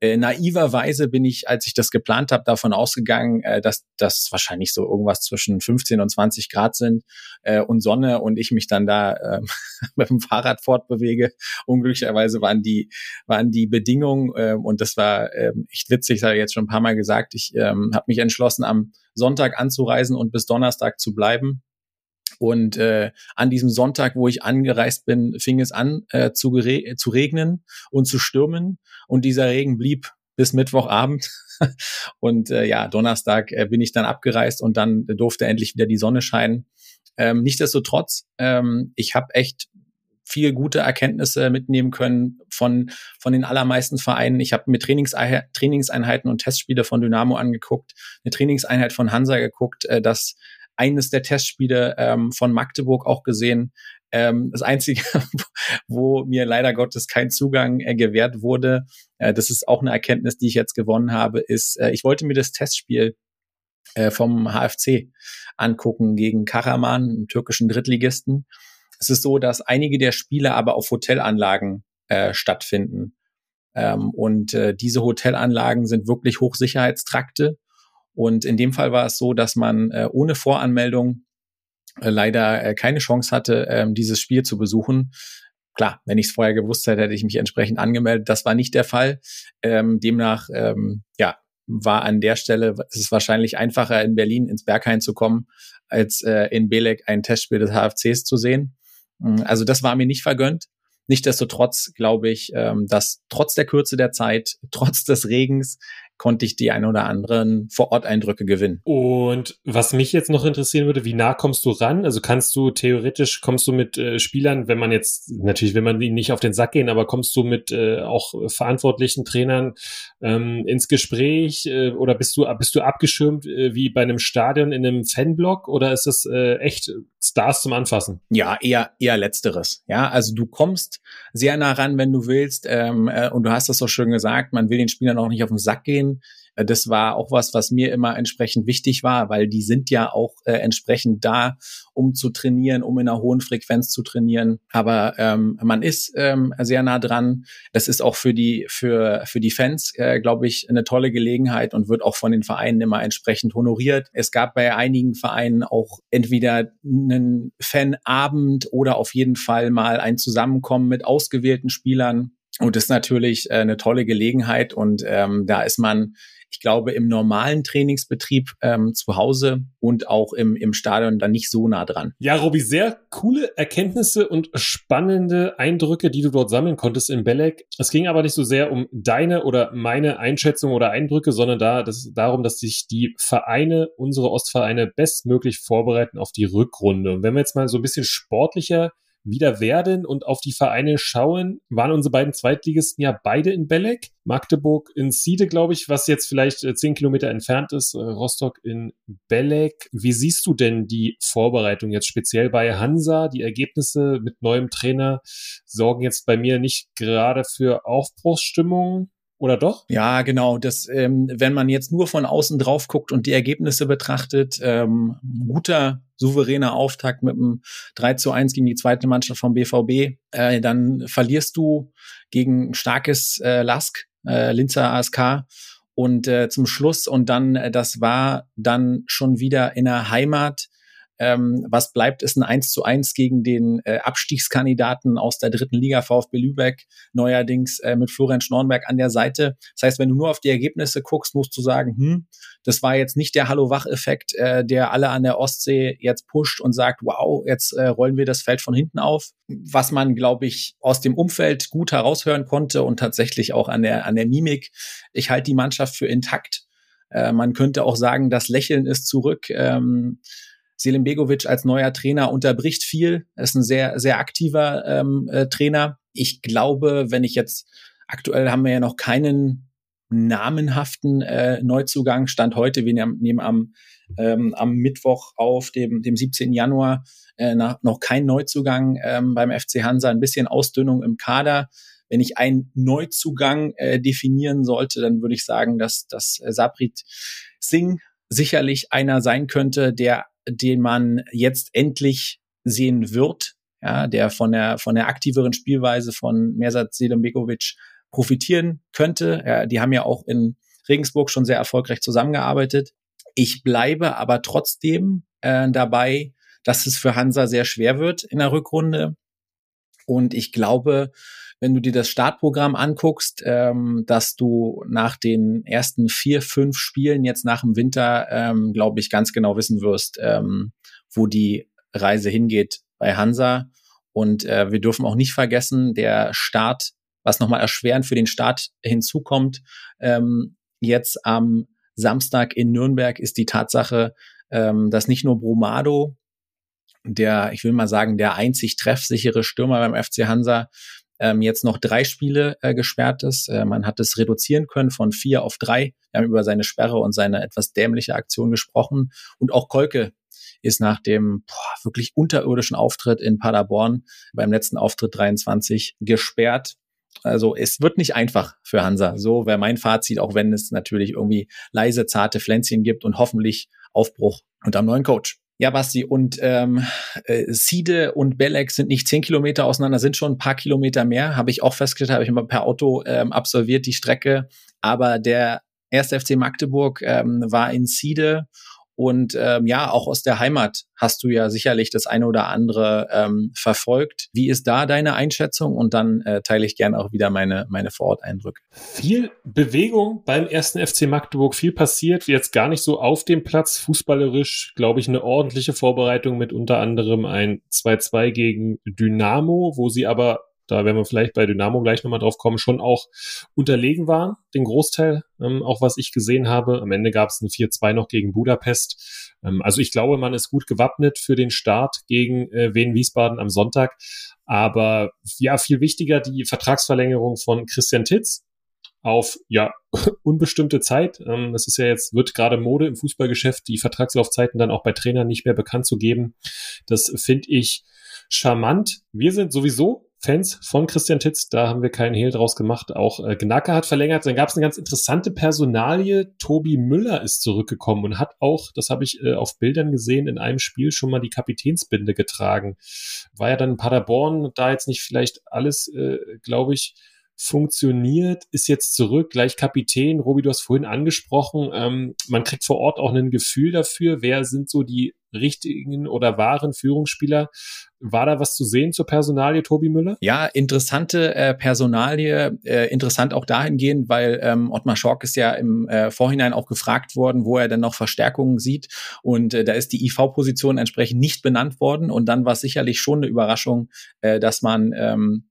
Äh, naiverweise bin ich, als ich das geplant habe, davon ausgegangen, äh, dass das wahrscheinlich so irgendwas zwischen 15 und 20 Grad sind äh, und Sonne und ich mich dann da äh, mit dem Fahrrad fortbewege. Unglücklicherweise waren die waren die Bedingungen äh, und das war äh, echt witzig, habe ich jetzt schon ein paar Mal gesagt. Ich äh, habe mich entschlossen, am Sonntag anzureisen und bis Donnerstag zu bleiben und äh, an diesem Sonntag, wo ich angereist bin, fing es an äh, zu, zu regnen und zu stürmen. Und dieser Regen blieb bis Mittwochabend. und äh, ja, Donnerstag äh, bin ich dann abgereist und dann durfte endlich wieder die Sonne scheinen. Ähm, Nichtsdestotrotz, ähm, ich habe echt viel gute Erkenntnisse mitnehmen können von, von den allermeisten Vereinen. Ich habe mir Trainingseinheiten und Testspiele von Dynamo angeguckt, eine Trainingseinheit von Hansa geguckt, äh, das eines der Testspiele ähm, von Magdeburg auch gesehen. Ähm, das Einzige, wo mir leider Gottes kein Zugang äh, gewährt wurde, äh, das ist auch eine Erkenntnis, die ich jetzt gewonnen habe, ist, äh, ich wollte mir das Testspiel äh, vom HFC angucken gegen Karaman, einem türkischen Drittligisten. Es ist so, dass einige der Spiele aber auf Hotelanlagen äh, stattfinden. Ähm, und äh, diese Hotelanlagen sind wirklich Hochsicherheitstrakte und in dem Fall war es so, dass man äh, ohne Voranmeldung äh, leider äh, keine Chance hatte, ähm, dieses Spiel zu besuchen. Klar, wenn ich es vorher gewusst hätte, hätte ich mich entsprechend angemeldet. Das war nicht der Fall. Ähm, demnach, ähm, ja, war an der Stelle, es ist wahrscheinlich einfacher, in Berlin ins Berghain zu kommen, als äh, in Belek ein Testspiel des HFCs zu sehen. Mm, also das war mir nicht vergönnt. Nichtsdestotrotz glaube ich, ähm, dass trotz der Kürze der Zeit, trotz des Regens, konnte ich die ein oder anderen Vor-Ort-Eindrücke gewinnen. Und was mich jetzt noch interessieren würde, wie nah kommst du ran? Also kannst du theoretisch, kommst du mit äh, Spielern, wenn man jetzt, natürlich will man ihnen nicht auf den Sack gehen, aber kommst du mit äh, auch verantwortlichen Trainern ähm, ins Gespräch äh, oder bist du, bist du abgeschirmt äh, wie bei einem Stadion in einem Fanblock oder ist das äh, echt Stars zum Anfassen? Ja, eher, eher letzteres. Ja, also du kommst sehr nah ran, wenn du willst ähm, äh, und du hast das so schön gesagt, man will den Spielern auch nicht auf den Sack gehen das war auch was, was mir immer entsprechend wichtig war, weil die sind ja auch äh, entsprechend da, um zu trainieren, um in einer hohen Frequenz zu trainieren. Aber ähm, man ist ähm, sehr nah dran. Das ist auch für die für für die Fans, äh, glaube ich, eine tolle Gelegenheit und wird auch von den Vereinen immer entsprechend honoriert. Es gab bei einigen Vereinen auch entweder einen Fanabend oder auf jeden Fall mal ein Zusammenkommen mit ausgewählten Spielern und das ist natürlich äh, eine tolle Gelegenheit und ähm, da ist man, ich glaube, im normalen Trainingsbetrieb ähm, zu Hause und auch im, im Stadion dann nicht so nah dran. Ja, Robi, sehr coole Erkenntnisse und spannende Eindrücke, die du dort sammeln konntest in Belek. Es ging aber nicht so sehr um deine oder meine Einschätzung oder Eindrücke, sondern da das darum, dass sich die Vereine, unsere Ostvereine, bestmöglich vorbereiten auf die Rückrunde. Und wenn wir jetzt mal so ein bisschen sportlicher wieder werden und auf die Vereine schauen, waren unsere beiden Zweitligisten ja beide in Belek. Magdeburg in Siede, glaube ich, was jetzt vielleicht äh, zehn Kilometer entfernt ist, äh, Rostock in Belek. Wie siehst du denn die Vorbereitung jetzt speziell bei Hansa? Die Ergebnisse mit neuem Trainer sorgen jetzt bei mir nicht gerade für Aufbruchsstimmung. Oder doch? Ja, genau. Das, ähm, wenn man jetzt nur von außen drauf guckt und die Ergebnisse betrachtet, ähm, guter, souveräner Auftakt mit einem 3 zu 1 gegen die zweite Mannschaft vom BVB, äh, dann verlierst du gegen starkes äh, Lask, äh, Linzer ASK und äh, zum Schluss und dann, äh, das war dann schon wieder in der Heimat ähm, was bleibt, ist ein 1 zu 1 gegen den äh, Abstiegskandidaten aus der dritten Liga VfB Lübeck, neuerdings äh, mit Florian Schnornberg an der Seite. Das heißt, wenn du nur auf die Ergebnisse guckst, musst du sagen, hm, das war jetzt nicht der Hallo-Wach-Effekt, äh, der alle an der Ostsee jetzt pusht und sagt, wow, jetzt äh, rollen wir das Feld von hinten auf. Was man, glaube ich, aus dem Umfeld gut heraushören konnte und tatsächlich auch an der, an der Mimik. Ich halte die Mannschaft für intakt. Äh, man könnte auch sagen, das Lächeln ist zurück. Ähm, Selim Begovic als neuer Trainer unterbricht viel. Er ist ein sehr, sehr aktiver ähm, äh, Trainer. Ich glaube, wenn ich jetzt, aktuell haben wir ja noch keinen namenhaften äh, Neuzugang. Stand heute, wir nehmen am, ähm, am Mittwoch auf, dem, dem 17. Januar, äh, nach, noch kein Neuzugang ähm, beim FC Hansa, ein bisschen Ausdünnung im Kader. Wenn ich einen Neuzugang äh, definieren sollte, dann würde ich sagen, dass, dass Sabrit Singh sicherlich einer sein könnte, der den man jetzt endlich sehen wird, ja, der von der von der aktiveren Spielweise von Mersat Selimbegovic profitieren könnte. Ja, die haben ja auch in Regensburg schon sehr erfolgreich zusammengearbeitet. Ich bleibe aber trotzdem äh, dabei, dass es für Hansa sehr schwer wird in der Rückrunde. Und ich glaube, wenn du dir das Startprogramm anguckst, ähm, dass du nach den ersten vier, fünf Spielen jetzt nach dem Winter, ähm, glaube ich, ganz genau wissen wirst, ähm, wo die Reise hingeht bei Hansa. Und äh, wir dürfen auch nicht vergessen, der Start, was nochmal erschwerend für den Start hinzukommt, ähm, jetzt am Samstag in Nürnberg ist die Tatsache, ähm, dass nicht nur Brumado, der, ich will mal sagen, der einzig treffsichere Stürmer beim FC Hansa, ähm, jetzt noch drei Spiele äh, gesperrt ist. Äh, man hat es reduzieren können von vier auf drei. Wir haben über seine Sperre und seine etwas dämliche Aktion gesprochen. Und auch Kolke ist nach dem boah, wirklich unterirdischen Auftritt in Paderborn beim letzten Auftritt 23 gesperrt. Also es wird nicht einfach für Hansa. So wäre mein Fazit, auch wenn es natürlich irgendwie leise, zarte Pflänzchen gibt und hoffentlich Aufbruch unter einem neuen Coach. Ja, Basti, und ähm, äh, Siede und Belek sind nicht zehn Kilometer auseinander, sind schon ein paar Kilometer mehr. Habe ich auch festgestellt, habe ich mal per Auto ähm, absolviert, die Strecke. Aber der erste FC Magdeburg ähm, war in Siede und ähm, ja, auch aus der Heimat hast du ja sicherlich das eine oder andere ähm, verfolgt. Wie ist da deine Einschätzung? Und dann äh, teile ich gerne auch wieder meine, meine Vororteindrücke. Viel Bewegung beim ersten FC Magdeburg, viel passiert, jetzt gar nicht so auf dem Platz. Fußballerisch, glaube ich, eine ordentliche Vorbereitung mit unter anderem ein 2-2 gegen Dynamo, wo sie aber da werden wir vielleicht bei Dynamo gleich nochmal drauf kommen, schon auch unterlegen waren, den Großteil, ähm, auch was ich gesehen habe. Am Ende gab es ein 4-2 noch gegen Budapest. Ähm, also ich glaube, man ist gut gewappnet für den Start gegen äh, Wien Wiesbaden am Sonntag. Aber ja, viel wichtiger die Vertragsverlängerung von Christian Titz auf ja unbestimmte Zeit. Ähm, es ist ja jetzt wird gerade Mode im Fußballgeschäft, die Vertragslaufzeiten dann auch bei Trainern nicht mehr bekannt zu geben. Das finde ich charmant. Wir sind sowieso Fans von Christian Titz, da haben wir keinen Hehl draus gemacht. Auch äh, Gnacke hat verlängert. Dann gab es eine ganz interessante Personalie. Tobi Müller ist zurückgekommen und hat auch, das habe ich äh, auf Bildern gesehen, in einem Spiel schon mal die Kapitänsbinde getragen. War ja dann in Paderborn, da jetzt nicht vielleicht alles, äh, glaube ich, funktioniert, ist jetzt zurück, gleich Kapitän. Robi, du hast vorhin angesprochen, ähm, man kriegt vor Ort auch ein Gefühl dafür, wer sind so die richtigen oder wahren Führungsspieler. War da was zu sehen zur Personalie Tobi Müller? Ja, interessante äh, Personalie, äh, interessant auch dahingehend, weil ähm, Ottmar Schork ist ja im äh, Vorhinein auch gefragt worden, wo er denn noch Verstärkungen sieht und äh, da ist die IV-Position entsprechend nicht benannt worden und dann war es sicherlich schon eine Überraschung, äh, dass man ähm,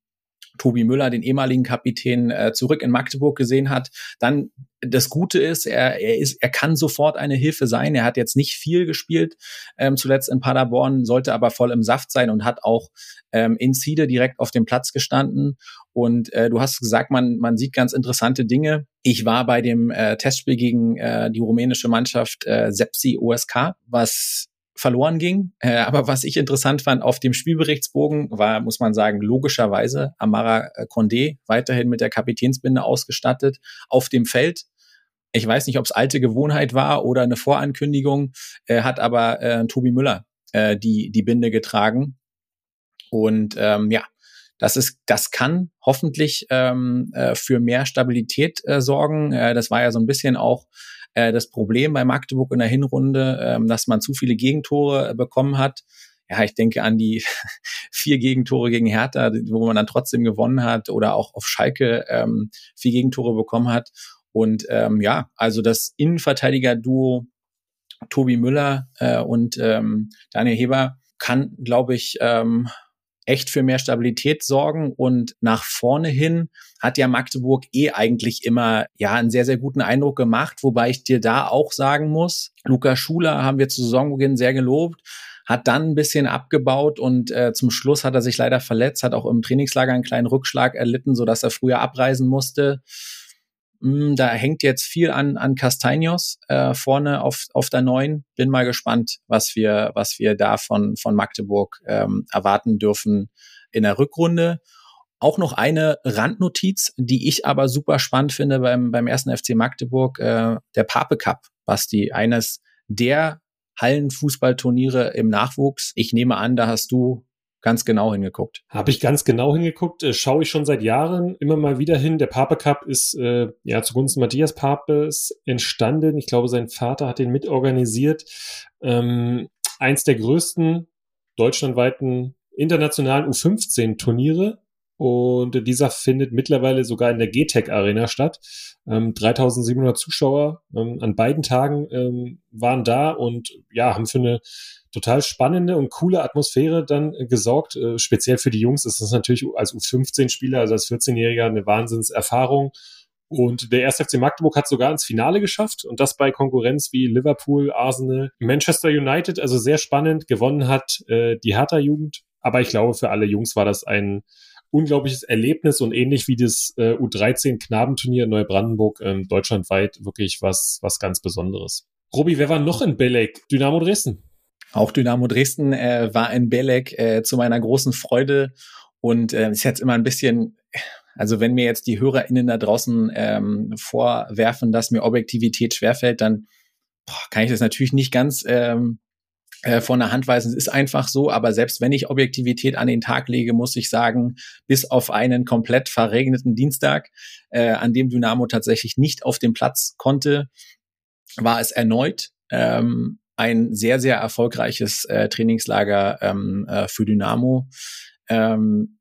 Tobi Müller, den ehemaligen Kapitän, äh, zurück in Magdeburg gesehen hat. Dann das Gute ist, er, er ist, er kann sofort eine Hilfe sein. Er hat jetzt nicht viel gespielt, ähm, zuletzt in Paderborn, sollte aber voll im Saft sein und hat auch ähm, in Siede direkt auf dem Platz gestanden. Und äh, du hast gesagt, man, man sieht ganz interessante Dinge. Ich war bei dem äh, Testspiel gegen äh, die rumänische Mannschaft äh, Sepsi OSK, was verloren ging. Äh, aber was ich interessant fand, auf dem Spielberichtsbogen war, muss man sagen, logischerweise Amara äh, Condé weiterhin mit der Kapitänsbinde ausgestattet auf dem Feld. Ich weiß nicht, ob es alte Gewohnheit war oder eine Vorankündigung, äh, hat aber äh, Tobi Müller äh, die, die Binde getragen. Und ähm, ja, das ist, das kann hoffentlich ähm, äh, für mehr Stabilität äh, sorgen. Äh, das war ja so ein bisschen auch äh, das Problem bei Magdeburg in der Hinrunde, ähm, dass man zu viele Gegentore äh, bekommen hat. Ja, ich denke an die vier Gegentore gegen Hertha, wo man dann trotzdem gewonnen hat, oder auch auf Schalke ähm, vier Gegentore bekommen hat. Und ähm, ja, also das Innenverteidiger-Duo Tobi Müller äh, und ähm, Daniel Heber kann, glaube ich, ähm, echt für mehr Stabilität sorgen und nach vorne hin hat ja Magdeburg eh eigentlich immer ja einen sehr sehr guten Eindruck gemacht, wobei ich dir da auch sagen muss, Luca Schuler haben wir zu Saisonbeginn sehr gelobt, hat dann ein bisschen abgebaut und äh, zum Schluss hat er sich leider verletzt, hat auch im Trainingslager einen kleinen Rückschlag erlitten, so dass er früher abreisen musste. Mm, da hängt jetzt viel an, an Castaños äh, vorne auf, auf der neuen. Bin mal gespannt, was wir, was wir da von, von Magdeburg ähm, erwarten dürfen in der Rückrunde. Auch noch eine Randnotiz, die ich aber super spannend finde beim, beim ersten FC Magdeburg, äh, der Pape Cup, Basti, eines der Hallenfußballturniere im Nachwuchs. Ich nehme an, da hast du ganz genau hingeguckt? Habe ich ganz genau hingeguckt, äh, schaue ich schon seit Jahren immer mal wieder hin. Der Pape Cup ist äh, ja zugunsten Matthias Papes entstanden. Ich glaube, sein Vater hat den mitorganisiert. Ähm, eins der größten deutschlandweiten internationalen U15-Turniere. Und dieser findet mittlerweile sogar in der GTEC Arena statt. Ähm, 3700 Zuschauer ähm, an beiden Tagen ähm, waren da und ja, haben für eine total spannende und coole Atmosphäre dann äh, gesorgt. Äh, speziell für die Jungs ist das natürlich als U15-Spieler, also als 14-Jähriger eine Wahnsinnserfahrung. Und der 1. FC Magdeburg hat sogar ins Finale geschafft und das bei Konkurrenz wie Liverpool, Arsenal, Manchester United, also sehr spannend. Gewonnen hat äh, die Hertha-Jugend. Aber ich glaube, für alle Jungs war das ein unglaubliches Erlebnis und ähnlich wie das äh, U13-Knabenturnier in Neubrandenburg ähm, deutschlandweit wirklich was, was ganz Besonderes. Robi, wer war noch in Belek? Dynamo Dresden. Auch Dynamo Dresden äh, war in Belek äh, zu meiner großen Freude und äh, ist jetzt immer ein bisschen, also wenn mir jetzt die HörerInnen da draußen ähm, vorwerfen, dass mir Objektivität schwerfällt, dann boah, kann ich das natürlich nicht ganz ähm, äh, von der Hand weisen. Es ist einfach so, aber selbst wenn ich Objektivität an den Tag lege, muss ich sagen, bis auf einen komplett verregneten Dienstag, äh, an dem Dynamo tatsächlich nicht auf dem Platz konnte, war es erneut ähm, ein sehr, sehr erfolgreiches äh, Trainingslager ähm, äh, für Dynamo. Ähm,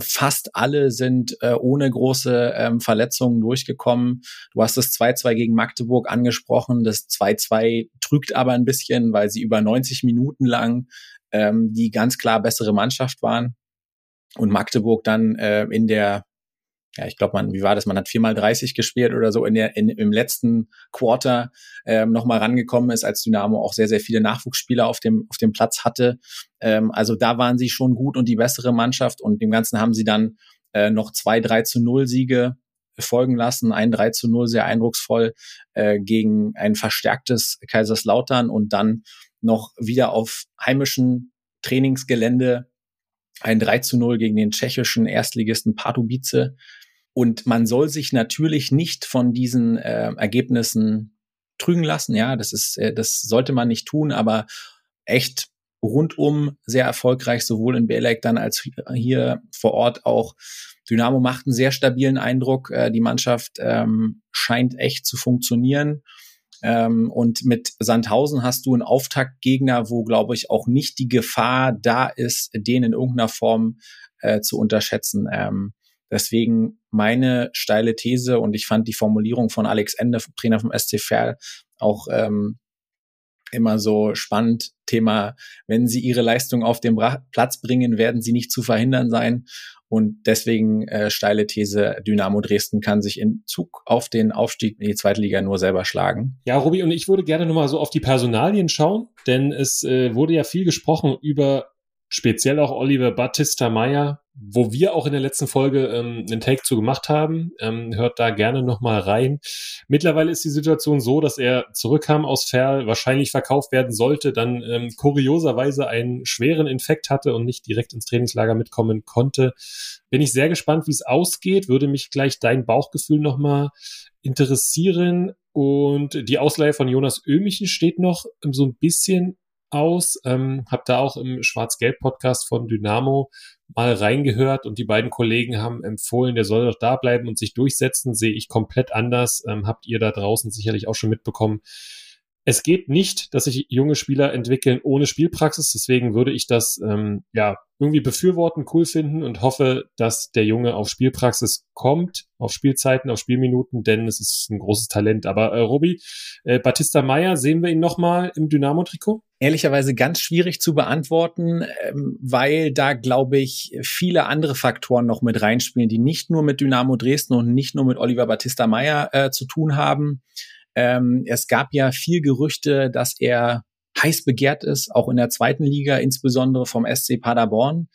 fast alle sind äh, ohne große ähm, Verletzungen durchgekommen. Du hast das 2-2 gegen Magdeburg angesprochen. Das 2-2 trügt aber ein bisschen, weil sie über 90 Minuten lang ähm, die ganz klar bessere Mannschaft waren. Und Magdeburg dann äh, in der ja, ich glaube, man, wie war das? Man hat viermal 30 gespielt oder so in der, in, im letzten Quarter ähm, nochmal rangekommen ist, als Dynamo auch sehr, sehr viele Nachwuchsspieler auf dem, auf dem Platz hatte. Ähm, also da waren sie schon gut und die bessere Mannschaft und dem Ganzen haben sie dann äh, noch zwei 3 zu 0 Siege folgen lassen, ein 3 zu 0 sehr eindrucksvoll äh, gegen ein verstärktes Kaiserslautern und dann noch wieder auf heimischen Trainingsgelände ein 3 zu 0 gegen den tschechischen Erstligisten Pardubice und man soll sich natürlich nicht von diesen äh, Ergebnissen trügen lassen. Ja, das ist, äh, das sollte man nicht tun, aber echt rundum sehr erfolgreich, sowohl in Belek dann als hier vor Ort auch. Dynamo macht einen sehr stabilen Eindruck. Äh, die Mannschaft ähm, scheint echt zu funktionieren. Ähm, und mit Sandhausen hast du einen Auftaktgegner, wo, glaube ich, auch nicht die Gefahr da ist, den in irgendeiner Form äh, zu unterschätzen. Ähm, Deswegen meine steile These und ich fand die Formulierung von Alex Ende, Trainer vom SC Verl, auch ähm, immer so spannend. Thema, wenn sie ihre Leistung auf den Bra Platz bringen, werden sie nicht zu verhindern sein. Und deswegen äh, steile These, Dynamo Dresden kann sich in Zug auf den Aufstieg in die zweite Liga nur selber schlagen. Ja, Robi, und ich würde gerne nochmal so auf die Personalien schauen, denn es äh, wurde ja viel gesprochen über speziell auch Oliver Battista Meyer, wo wir auch in der letzten Folge ähm, einen Take zu gemacht haben. Ähm, hört da gerne nochmal rein. Mittlerweile ist die Situation so, dass er zurückkam aus Ferl, wahrscheinlich verkauft werden sollte, dann ähm, kurioserweise einen schweren Infekt hatte und nicht direkt ins Trainingslager mitkommen konnte. Bin ich sehr gespannt, wie es ausgeht. Würde mich gleich dein Bauchgefühl nochmal interessieren. Und die Ausleihe von Jonas Ömichen steht noch so ein bisschen aus. Ähm, hab da auch im Schwarz-Gelb-Podcast von Dynamo mal reingehört und die beiden Kollegen haben empfohlen, der soll doch da bleiben und sich durchsetzen. Sehe ich komplett anders. Ähm, habt ihr da draußen sicherlich auch schon mitbekommen. Es geht nicht, dass sich junge Spieler entwickeln ohne Spielpraxis. Deswegen würde ich das ähm, ja irgendwie befürworten, cool finden und hoffe, dass der Junge auf Spielpraxis kommt, auf Spielzeiten, auf Spielminuten, denn es ist ein großes Talent. Aber äh, Robi, äh, Batista Meyer, sehen wir ihn nochmal im Dynamo-Trikot? Ehrlicherweise ganz schwierig zu beantworten, ähm, weil da, glaube ich, viele andere Faktoren noch mit reinspielen, die nicht nur mit Dynamo Dresden und nicht nur mit Oliver Batista Meyer äh, zu tun haben. Ähm, es gab ja viel Gerüchte, dass er heiß begehrt ist, auch in der zweiten Liga, insbesondere vom SC Paderborn.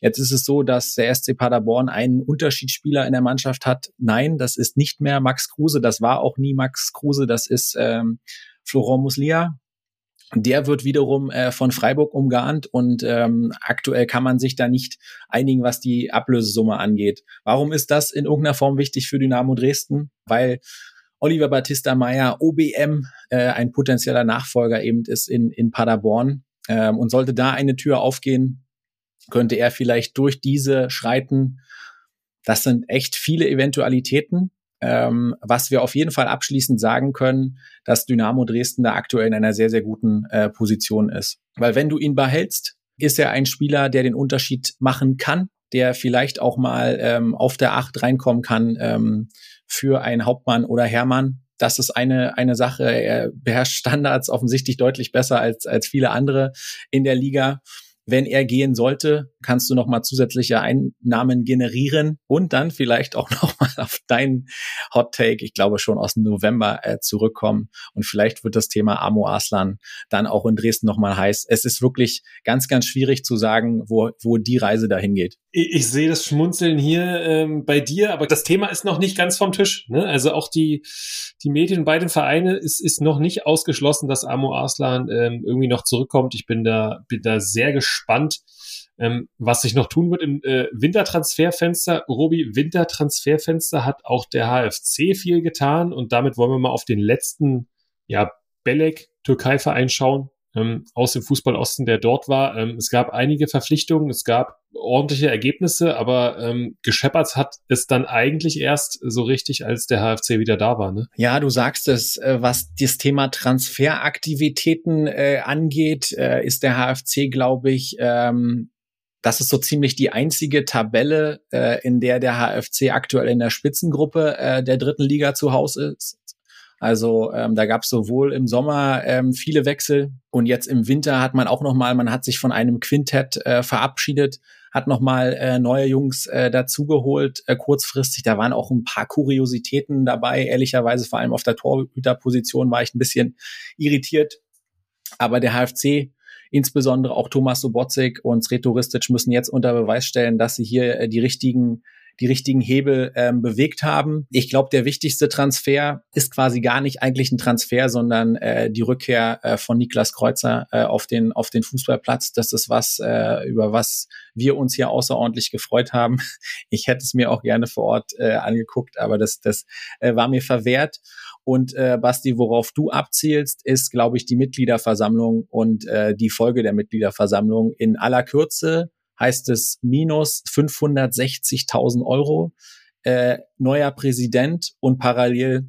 Jetzt ist es so, dass der SC Paderborn einen Unterschiedsspieler in der Mannschaft hat. Nein, das ist nicht mehr Max Kruse, das war auch nie Max Kruse, das ist ähm, Florent Muslia. Der wird wiederum äh, von Freiburg umgarnt und ähm, aktuell kann man sich da nicht einigen, was die Ablösesumme angeht. Warum ist das in irgendeiner Form wichtig für Dynamo Dresden? Weil Oliver Battista Meyer, OBM, äh, ein potenzieller Nachfolger eben ist in, in Paderborn. Ähm, und sollte da eine Tür aufgehen, könnte er vielleicht durch diese schreiten. Das sind echt viele Eventualitäten. Ähm, was wir auf jeden Fall abschließend sagen können, dass Dynamo Dresden da aktuell in einer sehr, sehr guten äh, Position ist. Weil wenn du ihn behältst, ist er ein Spieler, der den Unterschied machen kann, der vielleicht auch mal ähm, auf der Acht reinkommen kann ähm, für einen Hauptmann oder Hermann. Das ist eine, eine Sache. Er beherrscht Standards offensichtlich deutlich besser als, als viele andere in der Liga. Wenn er gehen sollte, kannst du nochmal zusätzliche Einnahmen generieren und dann vielleicht auch nochmal auf deinen Hot Take, ich glaube schon aus dem November, äh, zurückkommen. Und vielleicht wird das Thema Amo Aslan dann auch in Dresden nochmal heiß. Es ist wirklich ganz, ganz schwierig zu sagen, wo, wo die Reise dahin geht. Ich, ich sehe das Schmunzeln hier ähm, bei dir, aber das Thema ist noch nicht ganz vom Tisch. Ne? Also auch die, die Medien bei den Vereinen ist, ist noch nicht ausgeschlossen, dass Amo Aslan ähm, irgendwie noch zurückkommt. Ich bin da, bin da sehr gespannt gespannt, ähm, was sich noch tun wird im äh, Wintertransferfenster. Robi, Wintertransferfenster hat auch der HFC viel getan und damit wollen wir mal auf den letzten, ja, Belek Türkei-Verein schauen, ähm, aus dem Fußball der dort war. Ähm, es gab einige Verpflichtungen, es gab ordentliche Ergebnisse, aber ähm, gescheppert hat es dann eigentlich erst so richtig, als der HFC wieder da war. Ne? Ja, du sagst es, äh, was das Thema Transferaktivitäten äh, angeht, äh, ist der HFC, glaube ich, ähm, das ist so ziemlich die einzige Tabelle, äh, in der der HFC aktuell in der Spitzengruppe äh, der dritten Liga zu Hause ist. Also ähm, da gab es sowohl im Sommer ähm, viele Wechsel und jetzt im Winter hat man auch noch mal, man hat sich von einem Quintett äh, verabschiedet, hat noch mal äh, neue Jungs äh, dazugeholt äh, kurzfristig. Da waren auch ein paar Kuriositäten dabei. Ehrlicherweise vor allem auf der Torhüterposition war ich ein bisschen irritiert. Aber der HFC insbesondere auch Thomas Sobotzik und Sretoristic müssen jetzt unter Beweis stellen, dass sie hier äh, die richtigen die richtigen Hebel ähm, bewegt haben. Ich glaube, der wichtigste Transfer ist quasi gar nicht eigentlich ein Transfer, sondern äh, die Rückkehr äh, von Niklas Kreuzer äh, auf den auf den Fußballplatz. Das ist was, äh, über was wir uns hier außerordentlich gefreut haben. Ich hätte es mir auch gerne vor Ort äh, angeguckt, aber das das äh, war mir verwehrt. Und äh, Basti, worauf du abzielst, ist, glaube ich, die Mitgliederversammlung und äh, die Folge der Mitgliederversammlung in aller Kürze heißt es minus 560.000 Euro, äh, neuer Präsident und parallel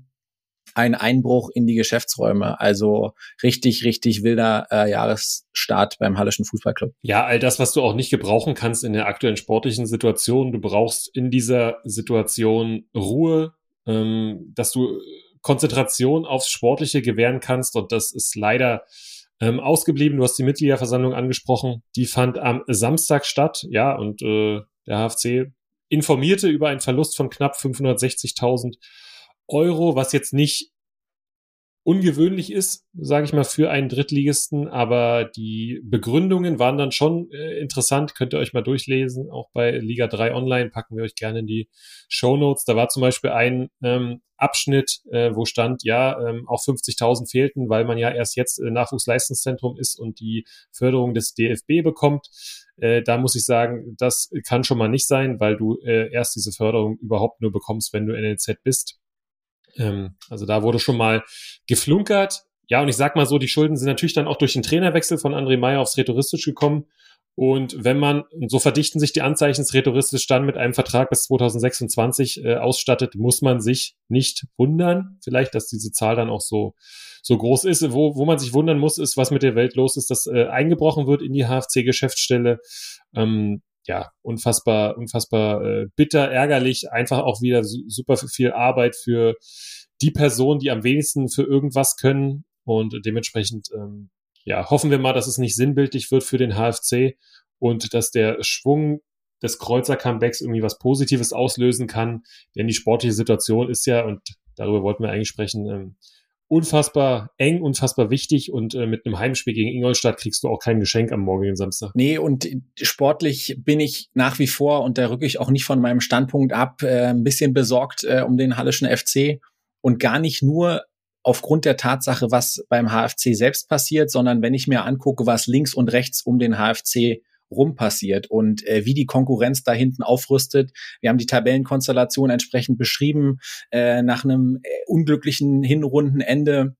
ein Einbruch in die Geschäftsräume. Also richtig, richtig wilder äh, Jahresstart beim Hallischen Fußballclub. Ja, all das, was du auch nicht gebrauchen kannst in der aktuellen sportlichen Situation. Du brauchst in dieser Situation Ruhe, ähm, dass du Konzentration aufs Sportliche gewähren kannst. Und das ist leider ähm, ausgeblieben. Du hast die Mitgliederversammlung angesprochen. Die fand am Samstag statt, ja, und äh, der HFC informierte über einen Verlust von knapp 560.000 Euro, was jetzt nicht ungewöhnlich ist, sage ich mal, für einen Drittligisten, aber die Begründungen waren dann schon äh, interessant, könnt ihr euch mal durchlesen, auch bei Liga 3 Online packen wir euch gerne in die Show Notes. Da war zum Beispiel ein ähm, Abschnitt, äh, wo stand, ja, ähm, auch 50.000 fehlten, weil man ja erst jetzt äh, Nachwuchsleistungszentrum ist und die Förderung des DFB bekommt. Äh, da muss ich sagen, das kann schon mal nicht sein, weil du äh, erst diese Förderung überhaupt nur bekommst, wenn du NLZ bist. Ähm, also da wurde schon mal geflunkert. Ja, und ich sag mal so, die Schulden sind natürlich dann auch durch den Trainerwechsel von André Meyer aufs Rhetoristisch gekommen. Und wenn man, so verdichten sich die Anzeichen, das Rhetoristisch dann mit einem Vertrag bis 2026 äh, ausstattet, muss man sich nicht wundern. Vielleicht, dass diese Zahl dann auch so, so groß ist. Wo, wo man sich wundern muss, ist, was mit der Welt los ist, dass äh, eingebrochen wird in die HFC-Geschäftsstelle. Ähm, ja, unfassbar, unfassbar äh, bitter, ärgerlich, einfach auch wieder su super viel Arbeit für die Personen, die am wenigsten für irgendwas können. Und dementsprechend, ähm, ja, hoffen wir mal, dass es nicht sinnbildlich wird für den HFC und dass der Schwung des Kreuzer-Comebacks irgendwie was Positives auslösen kann. Denn die sportliche Situation ist ja, und darüber wollten wir eigentlich sprechen, ähm, unfassbar eng, unfassbar wichtig und äh, mit einem Heimspiel gegen Ingolstadt kriegst du auch kein Geschenk am morgigen Samstag. Nee, und sportlich bin ich nach wie vor, und da rücke ich auch nicht von meinem Standpunkt ab, äh, ein bisschen besorgt äh, um den Hallischen FC und gar nicht nur aufgrund der Tatsache, was beim HFC selbst passiert, sondern wenn ich mir angucke, was links und rechts um den HFC rum passiert und äh, wie die Konkurrenz da hinten aufrüstet. Wir haben die Tabellenkonstellation entsprechend beschrieben. Äh, nach einem äh, unglücklichen Hinrundenende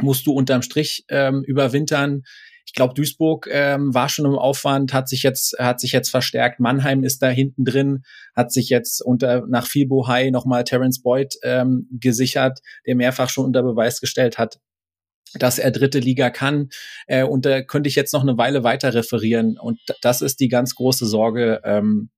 musst du unterm Strich ähm, überwintern. Ich glaube, Duisburg ähm, war schon im Aufwand, hat sich jetzt hat sich jetzt verstärkt. Mannheim ist da hinten drin, hat sich jetzt unter nach viel Bohai nochmal Terence Boyd ähm, gesichert, der mehrfach schon unter Beweis gestellt hat, dass er dritte Liga kann. Äh, und da könnte ich jetzt noch eine Weile weiter referieren. Und das ist die ganz große Sorge, ähm,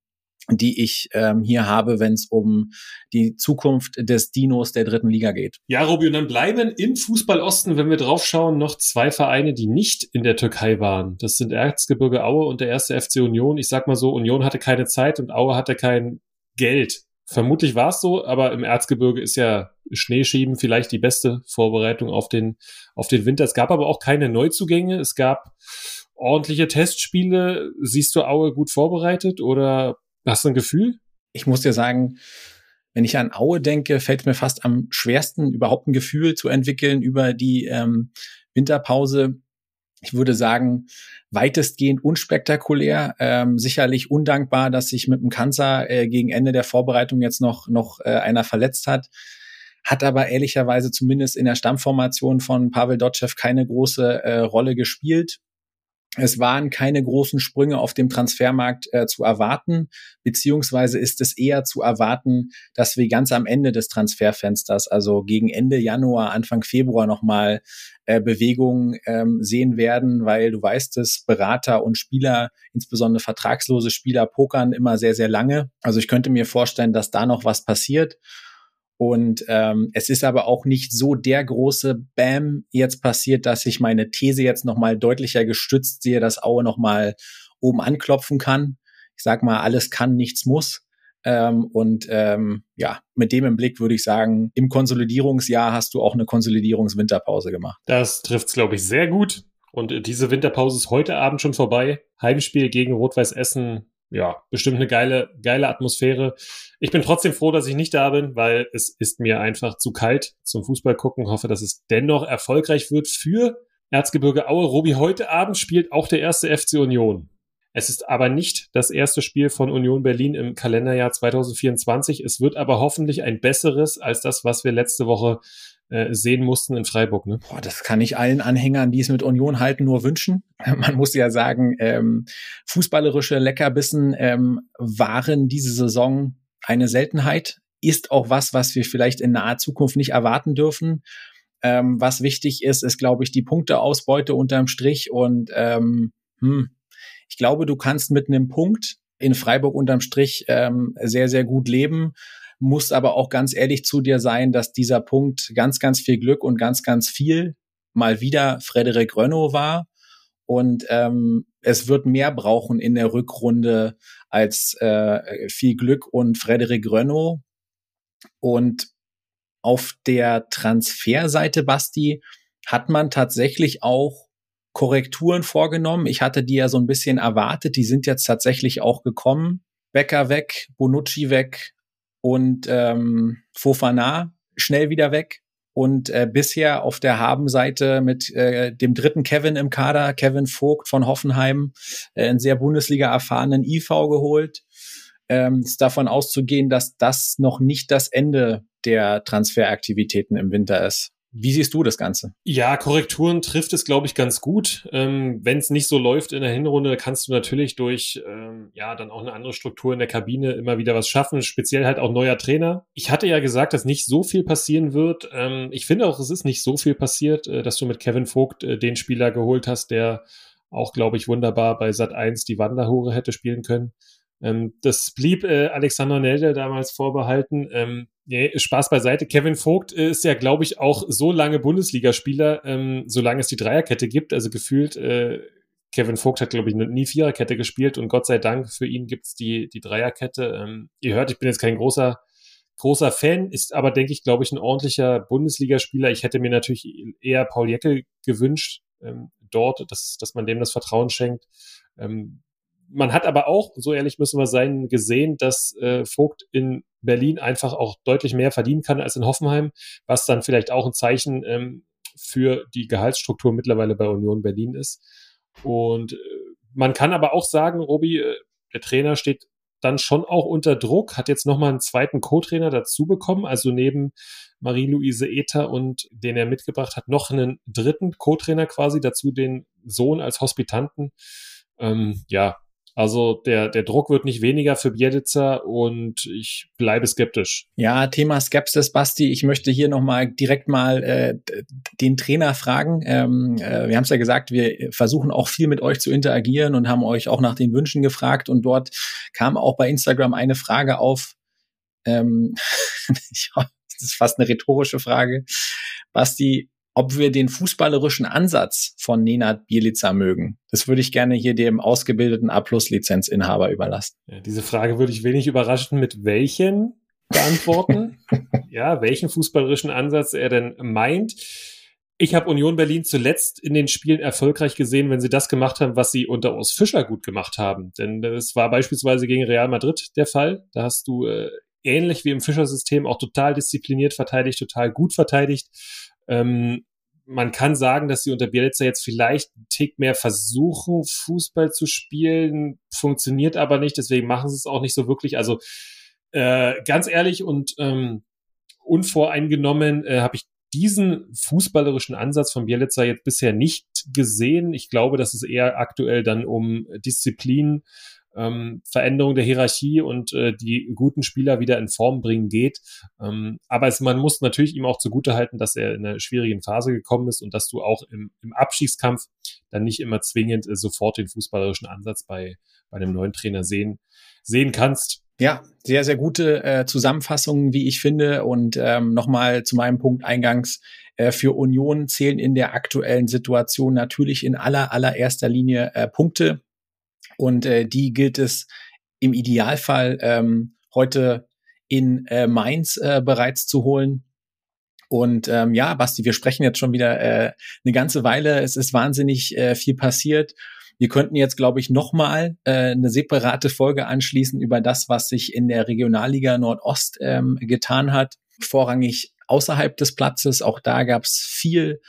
die ich ähm, hier habe, wenn es um die Zukunft des Dinos der dritten Liga geht. Ja, Robi, und dann bleiben im Fußball Osten, wenn wir draufschauen, noch zwei Vereine, die nicht in der Türkei waren. Das sind Erzgebirge Aue und der erste FC Union. Ich sag mal so, Union hatte keine Zeit und Aue hatte kein Geld. Vermutlich war es so, aber im Erzgebirge ist ja Schneeschieben vielleicht die beste Vorbereitung auf den, auf den Winter. Es gab aber auch keine Neuzugänge. Es gab ordentliche Testspiele. Siehst du Aue gut vorbereitet oder Hast du ein Gefühl? Ich muss dir sagen, wenn ich an Aue denke, fällt mir fast am schwersten, überhaupt ein Gefühl zu entwickeln über die ähm, Winterpause. Ich würde sagen, weitestgehend unspektakulär, ähm, sicherlich undankbar, dass sich mit dem Kanzer äh, gegen Ende der Vorbereitung jetzt noch, noch äh, einer verletzt hat. Hat aber ehrlicherweise zumindest in der Stammformation von Pavel Dotschew keine große äh, Rolle gespielt. Es waren keine großen Sprünge auf dem Transfermarkt äh, zu erwarten, beziehungsweise ist es eher zu erwarten, dass wir ganz am Ende des Transferfensters, also gegen Ende Januar, Anfang Februar nochmal äh, Bewegungen ähm, sehen werden, weil du weißt es, Berater und Spieler, insbesondere vertragslose Spieler, pokern immer sehr, sehr lange. Also ich könnte mir vorstellen, dass da noch was passiert. Und ähm, es ist aber auch nicht so der große Bam jetzt passiert, dass ich meine These jetzt nochmal deutlicher gestützt sehe, dass Aue nochmal oben anklopfen kann. Ich sag mal, alles kann, nichts muss. Ähm, und ähm, ja, mit dem im Blick würde ich sagen, im Konsolidierungsjahr hast du auch eine Konsolidierungswinterpause gemacht. Das trifft's, glaube ich, sehr gut. Und diese Winterpause ist heute Abend schon vorbei. Heimspiel gegen Rot-Weiß Essen ja, bestimmt eine geile, geile Atmosphäre. Ich bin trotzdem froh, dass ich nicht da bin, weil es ist mir einfach zu kalt zum Fußball gucken. Hoffe, dass es dennoch erfolgreich wird für Erzgebirge Aue. Robi, heute Abend spielt auch der erste FC Union. Es ist aber nicht das erste Spiel von Union Berlin im Kalenderjahr 2024. Es wird aber hoffentlich ein besseres als das, was wir letzte Woche äh, sehen mussten in Freiburg. Ne? Boah, das kann ich allen Anhängern, die es mit Union halten, nur wünschen. Man muss ja sagen, ähm, fußballerische Leckerbissen ähm, waren diese Saison eine Seltenheit. Ist auch was, was wir vielleicht in naher Zukunft nicht erwarten dürfen. Ähm, was wichtig ist, ist, glaube ich, die Punkteausbeute unterm Strich. Und ähm, hm, ich glaube, du kannst mit einem Punkt in Freiburg unterm Strich ähm, sehr, sehr gut leben muss aber auch ganz ehrlich zu dir sein, dass dieser Punkt ganz, ganz viel Glück und ganz, ganz viel mal wieder Frederik Rönno war. Und ähm, es wird mehr brauchen in der Rückrunde als äh, viel Glück und Frederik Rönno. Und auf der Transferseite, Basti, hat man tatsächlich auch Korrekturen vorgenommen. Ich hatte die ja so ein bisschen erwartet. Die sind jetzt tatsächlich auch gekommen. Becker weg, Bonucci weg, und ähm, Fofana schnell wieder weg. Und äh, bisher auf der Habenseite mit äh, dem dritten Kevin im Kader, Kevin Vogt von Hoffenheim, äh, einen sehr Bundesliga erfahrenen IV geholt. Ähm, ist davon auszugehen, dass das noch nicht das Ende der Transferaktivitäten im Winter ist. Wie siehst du das Ganze? Ja, Korrekturen trifft es, glaube ich, ganz gut. Ähm, Wenn es nicht so läuft in der Hinrunde, kannst du natürlich durch ähm, ja dann auch eine andere Struktur in der Kabine immer wieder was schaffen, speziell halt auch neuer Trainer. Ich hatte ja gesagt, dass nicht so viel passieren wird. Ähm, ich finde auch, es ist nicht so viel passiert, äh, dass du mit Kevin Vogt äh, den Spieler geholt hast, der auch, glaube ich, wunderbar bei Sat 1 die Wanderhure hätte spielen können. Ähm, das blieb äh, Alexander Nelde damals vorbehalten. Ähm, nee, Spaß beiseite. Kevin Vogt ist ja, glaube ich, auch so lange Bundesligaspieler, ähm, solange es die Dreierkette gibt. Also gefühlt, äh, Kevin Vogt hat, glaube ich, nie Viererkette gespielt und Gott sei Dank für ihn gibt's die, die Dreierkette. Ähm, ihr hört, ich bin jetzt kein großer großer Fan, ist aber, denke ich, glaube ich, ein ordentlicher Bundesligaspieler. Ich hätte mir natürlich eher Paul Jeckel gewünscht, ähm, dort, dass, dass man dem das Vertrauen schenkt. Ähm, man hat aber auch, so ehrlich müssen wir sein, gesehen, dass äh, Vogt in Berlin einfach auch deutlich mehr verdienen kann als in Hoffenheim, was dann vielleicht auch ein Zeichen ähm, für die Gehaltsstruktur mittlerweile bei Union Berlin ist. Und äh, man kann aber auch sagen, Robi, äh, der Trainer steht dann schon auch unter Druck, hat jetzt nochmal einen zweiten Co-Trainer dazu bekommen, also neben Marie-Louise Ether und den er mitgebracht hat, noch einen dritten Co-Trainer quasi, dazu den Sohn als Hospitanten. Ähm, ja, also der, der Druck wird nicht weniger für Bielica und ich bleibe skeptisch. Ja, Thema Skepsis, Basti. Ich möchte hier nochmal direkt mal äh, den Trainer fragen. Ähm, äh, wir haben es ja gesagt, wir versuchen auch viel mit euch zu interagieren und haben euch auch nach den Wünschen gefragt. Und dort kam auch bei Instagram eine Frage auf. Ähm, das ist fast eine rhetorische Frage. Basti, ob wir den fußballerischen Ansatz von Nenad Bielica mögen. Das würde ich gerne hier dem ausgebildeten A-Plus-Lizenzinhaber überlassen. Ja, diese Frage würde ich wenig überraschen, mit welchen beantworten. ja, welchen fußballerischen Ansatz er denn meint. Ich habe Union Berlin zuletzt in den Spielen erfolgreich gesehen, wenn sie das gemacht haben, was sie unter Urs Fischer gut gemacht haben. Denn das war beispielsweise gegen Real Madrid der Fall. Da hast du äh, ähnlich wie im Fischer-System auch total diszipliniert verteidigt, total gut verteidigt. Ähm, man kann sagen, dass sie unter Bielitzer jetzt vielleicht einen Tick mehr versuchen, Fußball zu spielen, funktioniert aber nicht, deswegen machen sie es auch nicht so wirklich. Also äh, ganz ehrlich und ähm, unvoreingenommen äh, habe ich diesen fußballerischen Ansatz von Bielitzer jetzt bisher nicht gesehen. Ich glaube, dass es eher aktuell dann um Disziplin ähm, Veränderung der Hierarchie und äh, die guten Spieler wieder in Form bringen geht. Ähm, aber es, man muss natürlich ihm auch zugutehalten, dass er in einer schwierigen Phase gekommen ist und dass du auch im, im Abstiegskampf dann nicht immer zwingend äh, sofort den fußballerischen Ansatz bei, bei einem neuen Trainer sehen, sehen kannst. Ja, sehr, sehr gute äh, Zusammenfassungen, wie ich finde. Und ähm, nochmal zu meinem Punkt eingangs. Äh, für Union zählen in der aktuellen Situation natürlich in aller, allererster Linie äh, Punkte. Und äh, die gilt es im Idealfall ähm, heute in äh, Mainz äh, bereits zu holen. Und ähm, ja, Basti, wir sprechen jetzt schon wieder äh, eine ganze Weile. Es ist wahnsinnig äh, viel passiert. Wir könnten jetzt, glaube ich, nochmal äh, eine separate Folge anschließen über das, was sich in der Regionalliga Nordost ähm, getan hat. Vorrangig außerhalb des Platzes. Auch da gab es viel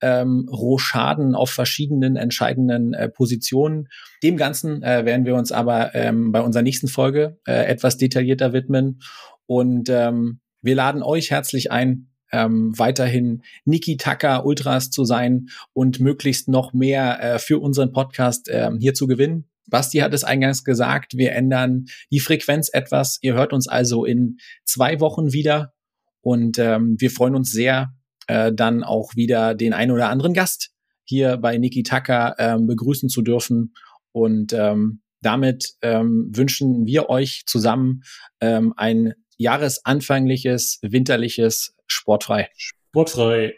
ähm, Rohschaden auf verschiedenen entscheidenden äh, Positionen. Dem Ganzen äh, werden wir uns aber ähm, bei unserer nächsten Folge äh, etwas detaillierter widmen. Und ähm, wir laden euch herzlich ein, ähm, weiterhin Niki Tucker Ultras zu sein und möglichst noch mehr äh, für unseren Podcast ähm, hier zu gewinnen. Basti hat es eingangs gesagt, wir ändern die Frequenz etwas. Ihr hört uns also in zwei Wochen wieder und ähm, wir freuen uns sehr, äh, dann auch wieder den ein oder anderen Gast hier bei Niki Tucker ähm, begrüßen zu dürfen. Und ähm, damit ähm, wünschen wir euch zusammen ähm, ein jahresanfängliches, winterliches Sportfrei. Sportfrei.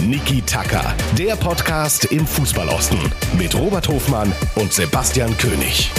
Niki Tucker, der Podcast im Fußballosten mit Robert Hofmann und Sebastian König.